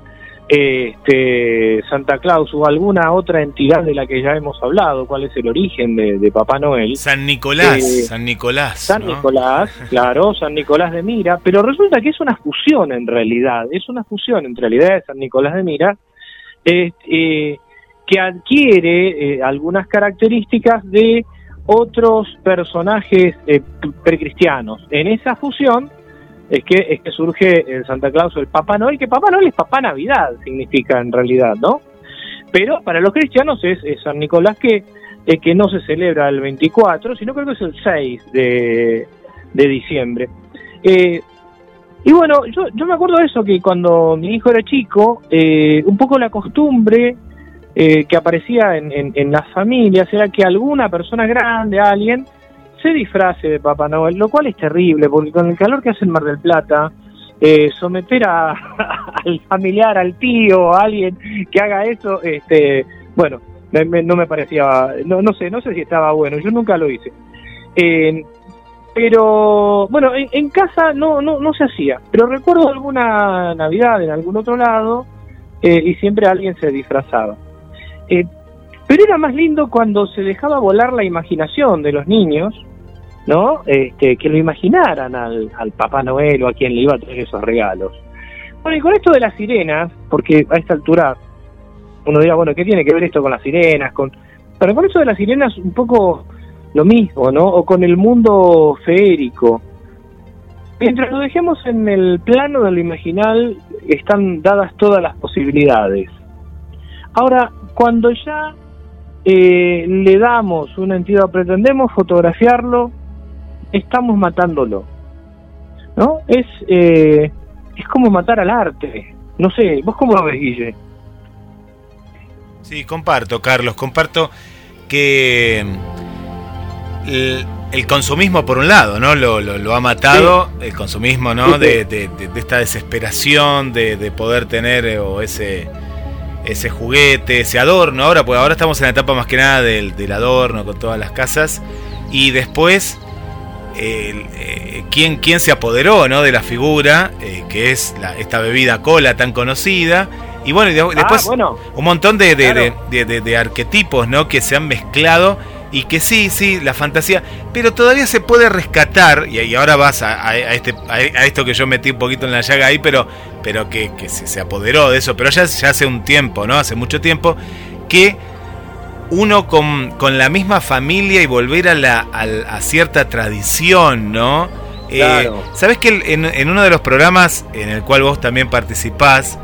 este, Santa Claus o alguna otra entidad de la que ya hemos hablado, cuál es el origen de, de Papá Noel. San Nicolás, Eh, San Nicolás. San ¿no? Nicolás, claro, San Nicolás de Mira, pero resulta que es una fusión en realidad, es una fusión entre la idea de San Nicolás de Mira, eh, que adquiere eh, algunas características de otros personajes eh, precristianos. En esa fusión es que, es que surge el Santa Claus el Papá Noel, que Papá Noel es Papá Navidad, significa en realidad, ¿no? Pero para los cristianos es, San Nicolás que, que no se celebra el 24, sino creo que es el 6 de, de diciembre. Eh, y bueno, yo, yo me acuerdo de eso, que cuando mi hijo era chico, eh, un poco la costumbre eh, que aparecía en, en, las familias era que alguna persona grande, alguien, se disfrace de Papá Noel, lo cual es terrible, porque con el calor que hace en Mar del Plata, eh, someter a, al familiar, al tío, a alguien que haga eso, este, bueno, no me parecía, no, no sé, no sé si estaba bueno, yo nunca lo hice. Eh, pero bueno, en, casa no, no, no se hacía, pero recuerdo alguna Navidad en algún otro lado eh, y siempre alguien se disfrazaba. Eh, pero era más lindo cuando se dejaba volar la imaginación de los niños, ¿no? Este, que lo imaginaran al, al Papá Noel o a quien le iba a traer esos regalos. Bueno, y con esto de las sirenas, porque a esta altura uno dirá, bueno, ¿qué tiene que ver esto con las sirenas? Con... Pero con eso de las sirenas un poco lo mismo, ¿no? O con el mundo feérico. Mientras lo dejemos en el plano de lo imaginal, están dadas todas las posibilidades. Ahora, cuando ya eh, le damos una entidad, pretendemos fotografiarlo, estamos matándolo. ¿No? Es, eh, es como matar al arte. No sé, ¿vos cómo lo ves, Guille? Sí, comparto, Carlos, comparto que el, consumismo por un lado, ¿no? Lo, lo, ha matado, el consumismo, ¿no? De, de, esta desesperación de, poder tener eh, o ese ese juguete, ese adorno. Ahora, pues ahora estamos en la etapa más que nada del, adorno con todas las casas. Y después, eh, ¿quién, ¿quién, se apoderó ¿no? de la figura, eh, que es esta bebida cola tan conocida? Y bueno, y ah, después un montón de, de, arquetipos ¿no? que se han mezclado y que sí, sí, la fantasía, pero todavía se puede rescatar, y, ahora vas a, este, a, esto que yo metí un poquito en la llaga ahí, pero, pero que, se, apoderó de eso, pero ya, ya, hace un tiempo, ¿no? Hace mucho tiempo, que uno con, con la misma familia y volver a, la, a, cierta tradición, ¿no? Eh, Sabes que en, en uno de los programas en el cual vos también participás,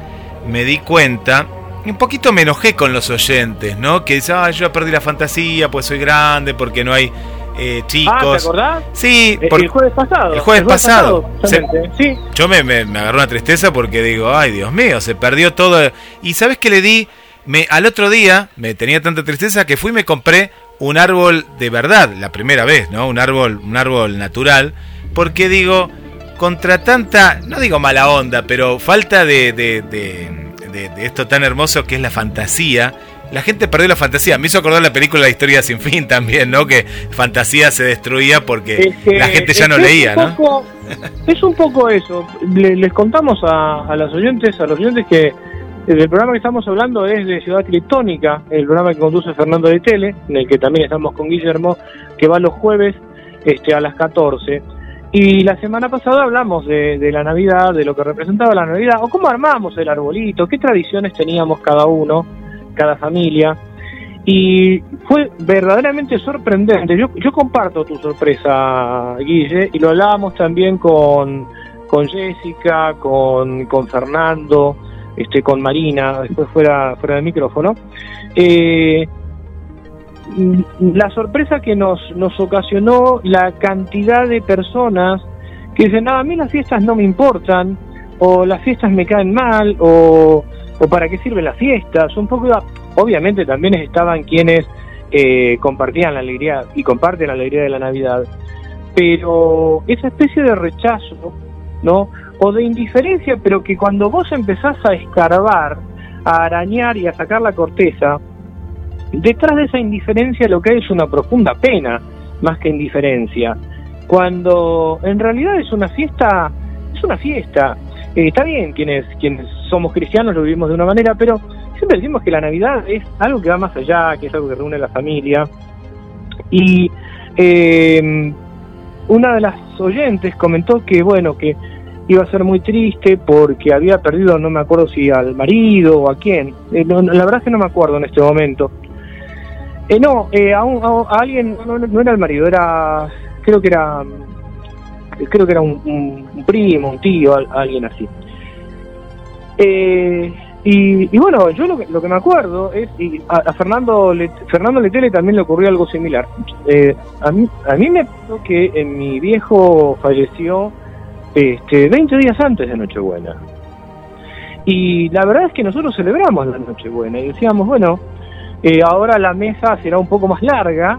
me di cuenta un poquito me enojé con los oyentes, ¿no? Que dicen, ah, yo perdí la fantasía, pues soy grande, porque no hay eh, chicos. Ah, ¿te acordás? Sí, eh, el jueves pasado. El jueves, pasado. sí. Yo me, me, agarró una tristeza porque digo, ay, Dios mío, se perdió todo. Y ¿sabes qué le di? Me, al otro día me tenía tanta tristeza que fui y me compré un árbol de verdad, la primera vez, ¿no? Un árbol, un árbol natural, porque digo, contra tanta, no digo mala onda, pero falta de, de de, esto tan hermoso que es la fantasía, la gente perdió la fantasía. Me hizo acordar la película La historia sin fin también, ¿no? Que fantasía se destruía porque la gente ya no leía, ¿no? es un poco eso. les contamos a, a los oyentes, a los oyentes que el programa que estamos hablando es de Ciudad Criptónica, el programa que conduce Fernando de Tele, en el que también estamos con Guillermo, que va los jueves este, a las 14. Y la semana pasada hablamos de, la Navidad, de lo que representaba la Navidad, o cómo armamos el arbolito, qué tradiciones teníamos cada uno, cada familia. Y fue verdaderamente sorprendente. Yo, yo comparto tu sorpresa, Guille, y lo hablábamos también con, con Jessica, con, con Fernando, este, con Marina, después fuera, fuera del micrófono. Eh, la sorpresa que nos, nos ocasionó la cantidad de personas que dicen, no, a mí las fiestas no me importan, o las fiestas me caen mal, o, o para qué sirven las fiestas. Un poco, obviamente también estaban quienes eh, compartían la alegría y comparten la alegría de la Navidad, pero esa especie de rechazo, ¿no? O de indiferencia, pero que cuando vos empezás a escarbar, a arañar y a sacar la corteza, Detrás de esa indiferencia lo que hay es una profunda pena, más que indiferencia. Cuando en realidad es una fiesta, es una fiesta. Eh, está bien, quienes, quienes somos cristianos lo vivimos de una manera, pero siempre decimos que la Navidad es algo que va más allá, que es algo que reúne a la familia. Y eh, una de las oyentes comentó que, bueno, que iba a ser muy triste porque había perdido, no me acuerdo si al marido o a quién, eh, la verdad es que no me acuerdo en este momento, Eh, no, eh, a, un- a- alguien, no, no- no era el marido, era, creo que era, creo que era un, primo, un tío, al- alguien así. Eh, y, y bueno, yo lo que, lo que me acuerdo es, y a, Fernando, Fernando Letele también le ocurrió algo similar. Eh, a, mí, a mí me pasó que en mi viejo falleció este, 20 días antes de Nochebuena. Y la verdad es que nosotros celebramos la Nochebuena y decíamos, bueno, eh, ahora la mesa será un poco más larga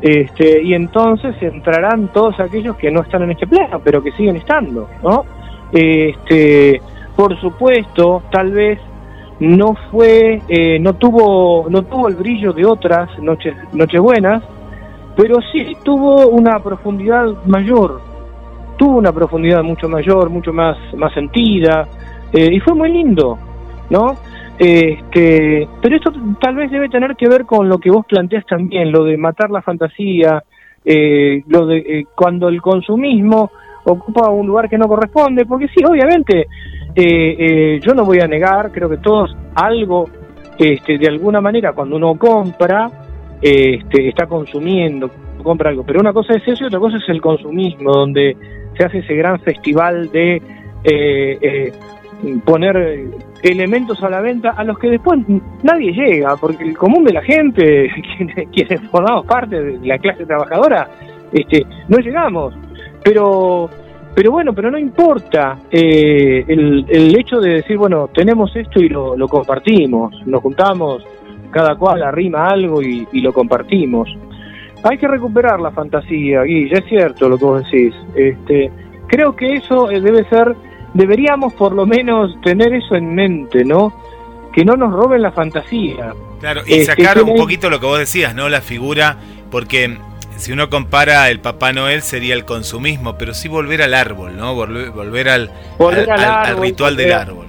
este, y entonces entrarán todos aquellos que no están en este plano, pero que siguen estando, ¿no? Este, por supuesto, tal vez no fue, eh, no tuvo, no tuvo el brillo de otras noches, nochebuenas, pero sí tuvo una profundidad mayor, tuvo una profundidad mucho mayor, mucho más, más sentida, eh, y fue muy lindo, ¿no? Este, pero esto tal vez debe tener que ver con lo que vos planteas también, lo de matar la fantasía, eh, lo de eh, cuando el consumismo ocupa un lugar que no corresponde, porque sí, obviamente, eh, eh, yo no voy a negar, creo que todos algo, este, de alguna manera, cuando uno compra, este, está consumiendo, compra algo, pero una cosa es eso y otra cosa es el consumismo, donde se hace ese gran festival de poner elementos a la venta a los que después nadie llega, porque el común de la gente, quienes, formamos parte de la clase trabajadora, este, no llegamos. Pero, pero bueno, pero no importa eh, el, el hecho de decir, bueno, tenemos esto y lo, lo compartimos, nos juntamos, cada cual arrima algo y, y lo compartimos. Hay que recuperar la fantasía, Guille, es cierto lo que vos decís. Este, creo que eso eh, debe ser deberíamos por lo menos tener eso en mente, ¿no? Que no nos roben la fantasía. Claro, y Este, sacar un poquito lo que vos decías, ¿no? La figura, porque si uno compara el Papá Noel sería el consumismo, pero sí volver al árbol, ¿no? Volver, volver al, Volver al al- al árbol, ritual del árbol.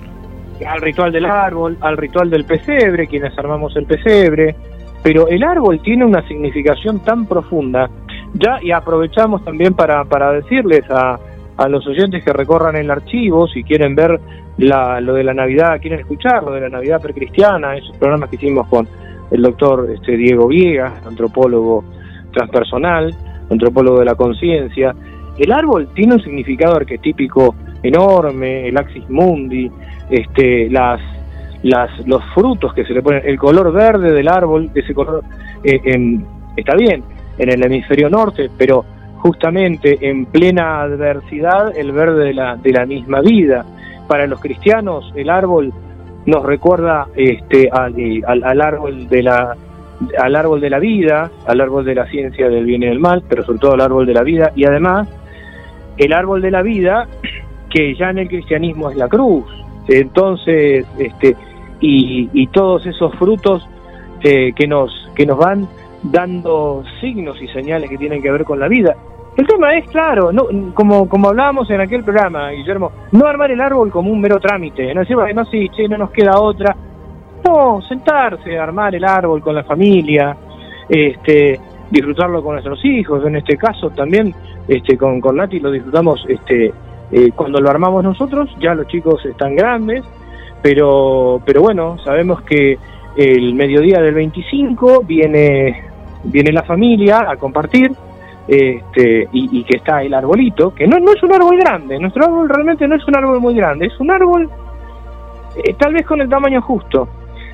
Al ritual del árbol, al ritual del pesebre, quienes armamos el pesebre. Pero el árbol tiene una significación tan profunda. Ya, y aprovechamos también para, para decirles a, a los oyentes que recorran el archivo, si quieren ver la, lo de la Navidad, quieren escuchar lo de la Navidad precristiana, esos programas que hicimos con el doctor este, Diego Viegas, antropólogo transpersonal, antropólogo de la conciencia. El árbol tiene un significado arquetípico enorme, el axis mundi, este, las, las, los frutos que se le ponen, el color verde del árbol, ese color eh, en- está bien en el hemisferio norte, pero justamente en plena adversidad el verde de la, de la misma vida. Para los cristianos el árbol nos recuerda este, al, eh, al, al árbol de la al árbol de la vida, al árbol de la ciencia del bien y del mal, pero sobre todo al árbol de la vida y además el árbol de la vida que ya en el cristianismo es la cruz. Entonces, este y, y todos esos frutos eh, que nos que nos van dando signos y señales que tienen que ver con la vida. El tema es claro, no, como como hablábamos en aquel programa, Guillermo, no armar el árbol como un mero trámite, no decir, bueno, sí, no nos queda otra. No, sentarse, armar el árbol con la familia, este, disfrutarlo con nuestros hijos, en este caso también este, con, con Nati lo disfrutamos este, eh, cuando lo armamos nosotros, ya los chicos están grandes, pero, pero bueno, sabemos que el mediodía del 25 viene, viene la familia a compartir este, y, y que está el arbolito, que no, no es un árbol grande, nuestro árbol realmente no es un árbol muy grande, es un árbol eh, tal vez con el tamaño justo.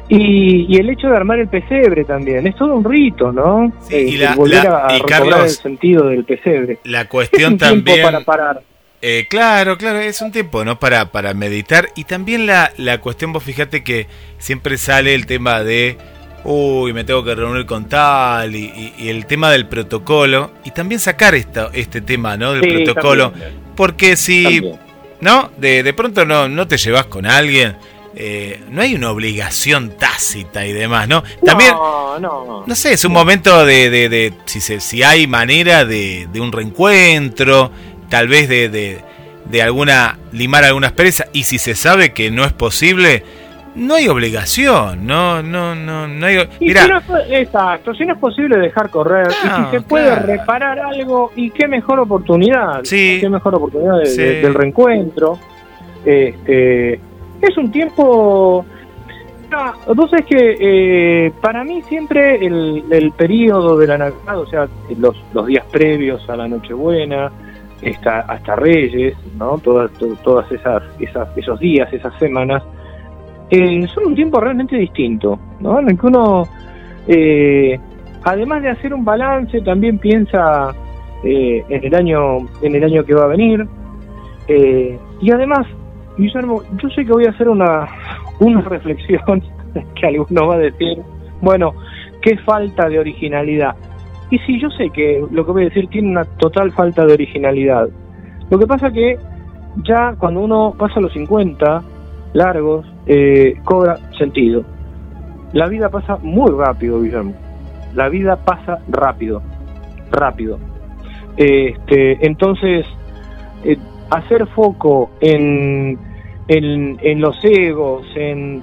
Y, y el hecho de armar el pesebre también, es todo un rito, ¿no? Sí, Eh, y la- volver la- a y Carlos, el sentido del pesebre. La Es cuestión un tiempo también... para parar. Eh, claro, claro, es un tiempo, ¿no? Para, para meditar. Y también la, la cuestión, vos fíjate que siempre sale el tema de, uy, me tengo que reunir con tal, y, y- y el tema del protocolo. Y también sacar esta, este tema, ¿no? Del Sí, protocolo. también, Porque si, también. ¿no? De, de pronto no, no te llevas con alguien, eh, no hay una obligación tácita y demás, ¿no? También... No, no. No sé, es un momento de, de, de- si, se, si hay manera de, de un reencuentro, tal vez de, de, de alguna limar algunas perezas, y si se sabe que no es posible, no hay obligación, no, no, no, no hay. Y Mira, si no es exacto, si no es posible dejar correr, y si se puede claro. reparar algo, y qué mejor oportunidad, Sí. qué mejor oportunidad de- Sí. de- del reencuentro. Este, es un tiempo, Mira, vos sabés que eh, para mí siempre el, el periodo de la Navidad, o sea, los, los días previos a la Nochebuena, hasta, hasta Reyes, ¿no? Todas, to- todas esas, esas, esos días, esas semanas, eh, son un tiempo realmente distinto, ¿no? En el que uno, eh, además de hacer un balance, también piensa eh, en el año, en el año que va a venir, eh, y además, Guillermo, yo sé que voy a hacer una, una reflexión que alguno va a decir, bueno, qué falta de originalidad. Y sí, yo sé que lo que voy a decir tiene una total falta de originalidad. Lo que pasa que ya cuando uno pasa los 50 largos, eh, cobra sentido. La vida pasa muy rápido, Guillermo. La vida pasa rápido, rápido. Este, entonces, eh, hacer foco en, en, en los egos, en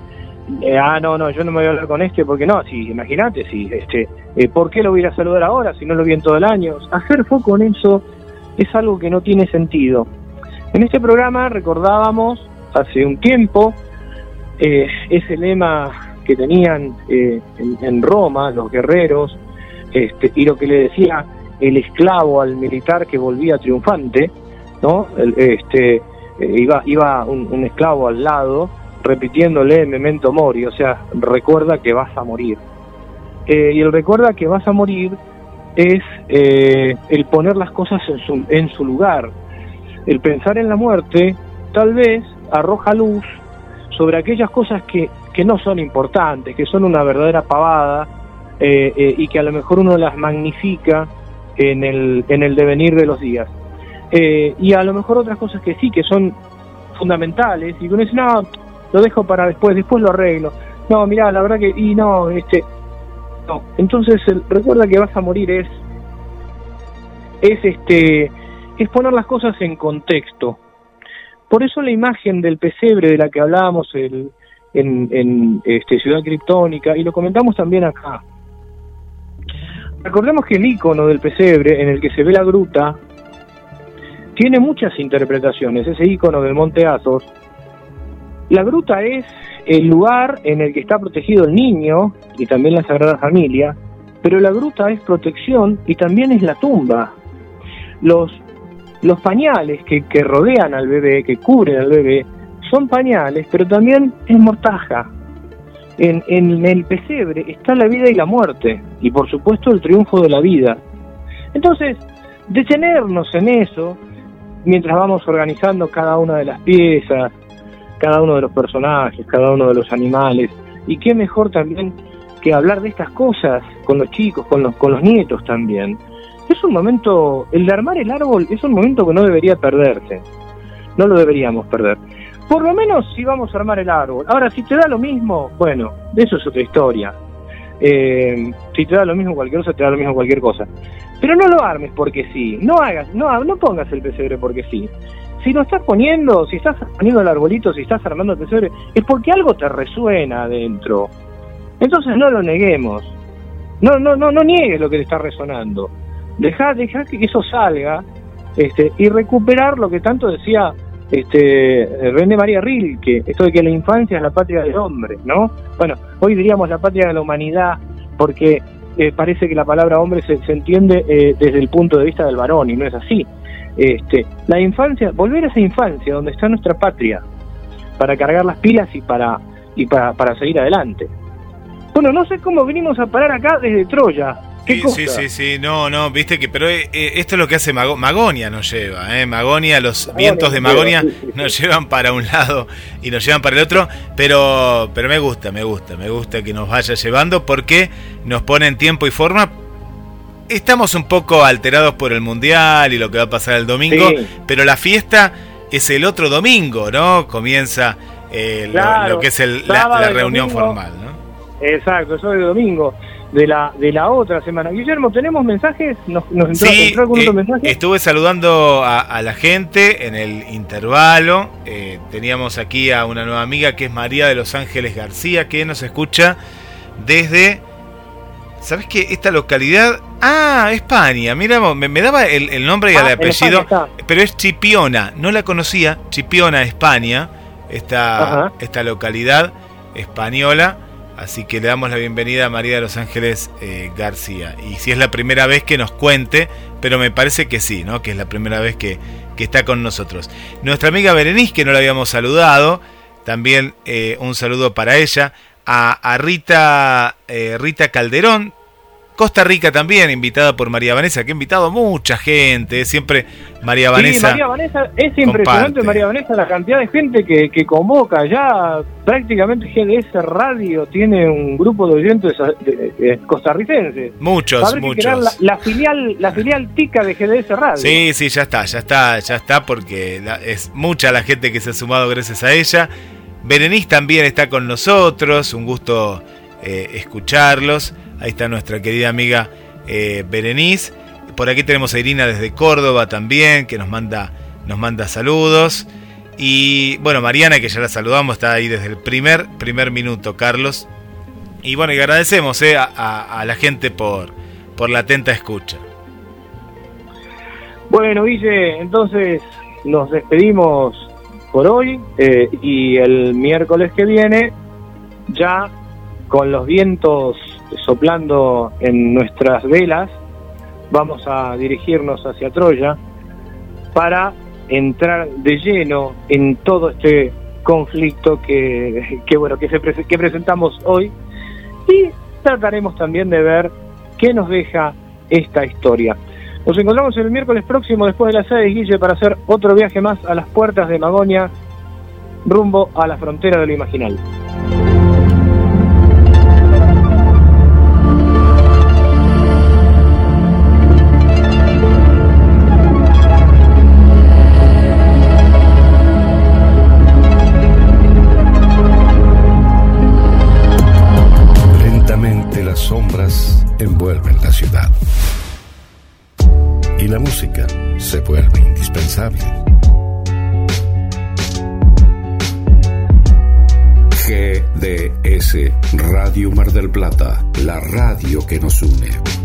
eh, ah no no yo no me voy a hablar con este porque no si imagínate si este por qué lo voy a a saludar ahora si no lo vi en todo el año hacer foco en eso es algo que no tiene sentido en este programa recordábamos hace un tiempo eh, ese lema que tenían eh, en, Roma los guerreros este, y lo que le decía el esclavo al militar que volvía triunfante no El- este eh, iba iba un, un esclavo al lado repitiéndole memento mori, o sea, recuerda que vas a morir. Eh, y el recuerda que vas a morir es eh, el poner las cosas en su, en su lugar. El pensar en la muerte tal vez arroja luz sobre aquellas cosas que, que no son importantes, que son una verdadera pavada eh, eh, y que a lo mejor uno las magnifica en el, en el devenir de los días. Eh, y a lo mejor otras cosas que sí, que son fundamentales, y uno dice, no, lo dejo para después, después lo arreglo. No, mira, la verdad que, y no, este, no. Entonces, el- recuerda que vas a morir es, es este, es poner las cosas en contexto. Por eso la imagen del pesebre de la que hablábamos en este, Ciudad Criptónica, y lo comentamos también acá. Recordemos que el icono del pesebre, en el que se ve la gruta, tiene muchas interpretaciones. Ese icono del Monte Athos, la gruta es el lugar en el que está protegido el niño y también la Sagrada Familia, pero la gruta es protección y también es la tumba. Los, los pañales que, que rodean al bebé, que cubren al bebé, son pañales, pero también es mortaja. En, en el pesebre está la vida y la muerte, y por supuesto el triunfo de la vida. Entonces, detenernos en eso, mientras vamos organizando cada una de las piezas, cada uno de los personajes, cada uno de los animales, y qué mejor también que hablar de estas cosas con los chicos, con los, con los nietos también. Es un momento, el de armar el árbol es un momento que no debería perderse, no lo deberíamos perder. Por lo menos si vamos a armar el árbol. Ahora, si te da lo mismo, bueno, eso es otra historia. Eh, si te da lo mismo cualquier cosa, te da lo mismo cualquier cosa. Pero no lo armes porque sí, no hagas, no, no pongas el pesebre porque sí. Si lo estás poniendo, si estás poniendo el arbolito, si estás armando el pesebre, es porque algo te resuena adentro. Entonces no lo neguemos. No, no, no, no niegues lo que te está resonando. Deja, deja que eso salga este, y recuperar lo que tanto decía este, René María Rilke, esto de que la infancia es la patria del hombre, ¿no? Bueno, hoy diríamos la patria de la humanidad, porque eh, parece que la palabra hombre se, se entiende eh, desde el punto de vista del varón, y no es así. Este, la infancia, volver a esa infancia donde está nuestra patria, para cargar las pilas y para, y para, para seguir adelante. Bueno, no sé cómo vinimos a parar acá desde Troya. ¿Qué Sí, cosa? sí, sí, sí, no, no, viste que, pero eh, eh, esto es lo que hace Mago- Magonia, nos lleva, ¿eh? Magonia, los Magonia vientos de lleva, Magonia sí, sí, sí. nos llevan para un lado y nos llevan para el otro, pero, pero me gusta, me gusta, me gusta que nos vaya llevando porque nos pone en tiempo y forma. Estamos un poco alterados por el mundial y lo que va a pasar el domingo, pero la fiesta es el otro domingo, ¿no? Comienza eh, lo- Claro, lo, que es el- la, reunión domingo. formal, ¿no? Exacto, eso es de domingo, de la, de la otra semana. Guillermo, ¿tenemos mensajes? ¿Nos, nos entró, Sí, entró algún eh, otro mensaje? estuve saludando a, a la gente en el intervalo. Eh, teníamos aquí a una nueva amiga que es María de Los Ángeles García, que nos escucha desde. ¿Sabes qué? Esta localidad. Ah, España. Mira, me, me daba el, el nombre y Ah, el en apellido. Pero es Chipiona. No la conocía. Chipiona, España. Esta, Ajá. esta localidad. española. Así que le damos la bienvenida a María de los Ángeles eh, García. Y si es la primera vez que nos cuente, pero me parece que sí, ¿no? Que es la primera vez que, está con nosotros. Nuestra amiga Berenice, que no la habíamos saludado, también eh, un saludo para ella. A, Rita, eh, Rita Calderón, Costa Rica también, invitada por María Vanessa, que ha invitado mucha gente, siempre María Vanessa. María Vanessa, es impresionante María Vanessa la cantidad de gente que, convoca, ya prácticamente GDS Radio tiene un grupo de oyentes costarricenses. Muchos, muchos. la, filial, la filial tica de GDS Radio. Sí, sí, ya está, ya está, ya está, porque es mucha la gente que se ha sumado gracias a ella. Berenice también está con nosotros, un gusto eh, escucharlos. Ahí está nuestra querida amiga eh, Berenice. Por aquí tenemos a Irina desde Córdoba también, que nos manda, nos manda saludos. Y bueno, Mariana, que ya la saludamos, está ahí desde el primer, primer minuto, Carlos. Y bueno, y agradecemos eh, a, la gente por, por la atenta escucha. Bueno, Guille, entonces nos despedimos por hoy eh, y el miércoles que viene ya con los vientos soplando en nuestras velas, vamos a dirigirnos hacia Troya para entrar de lleno en todo este conflicto que, bueno que, se que presentamos hoy y trataremos también de ver qué nos deja esta historia. Nos encontramos el miércoles próximo después de las 6, Guille, para hacer otro viaje más a las puertas de Magonia rumbo a la frontera de lo imaginal. La música se vuelve indispensable. GDS Radio Mar del Plata, la radio que nos une.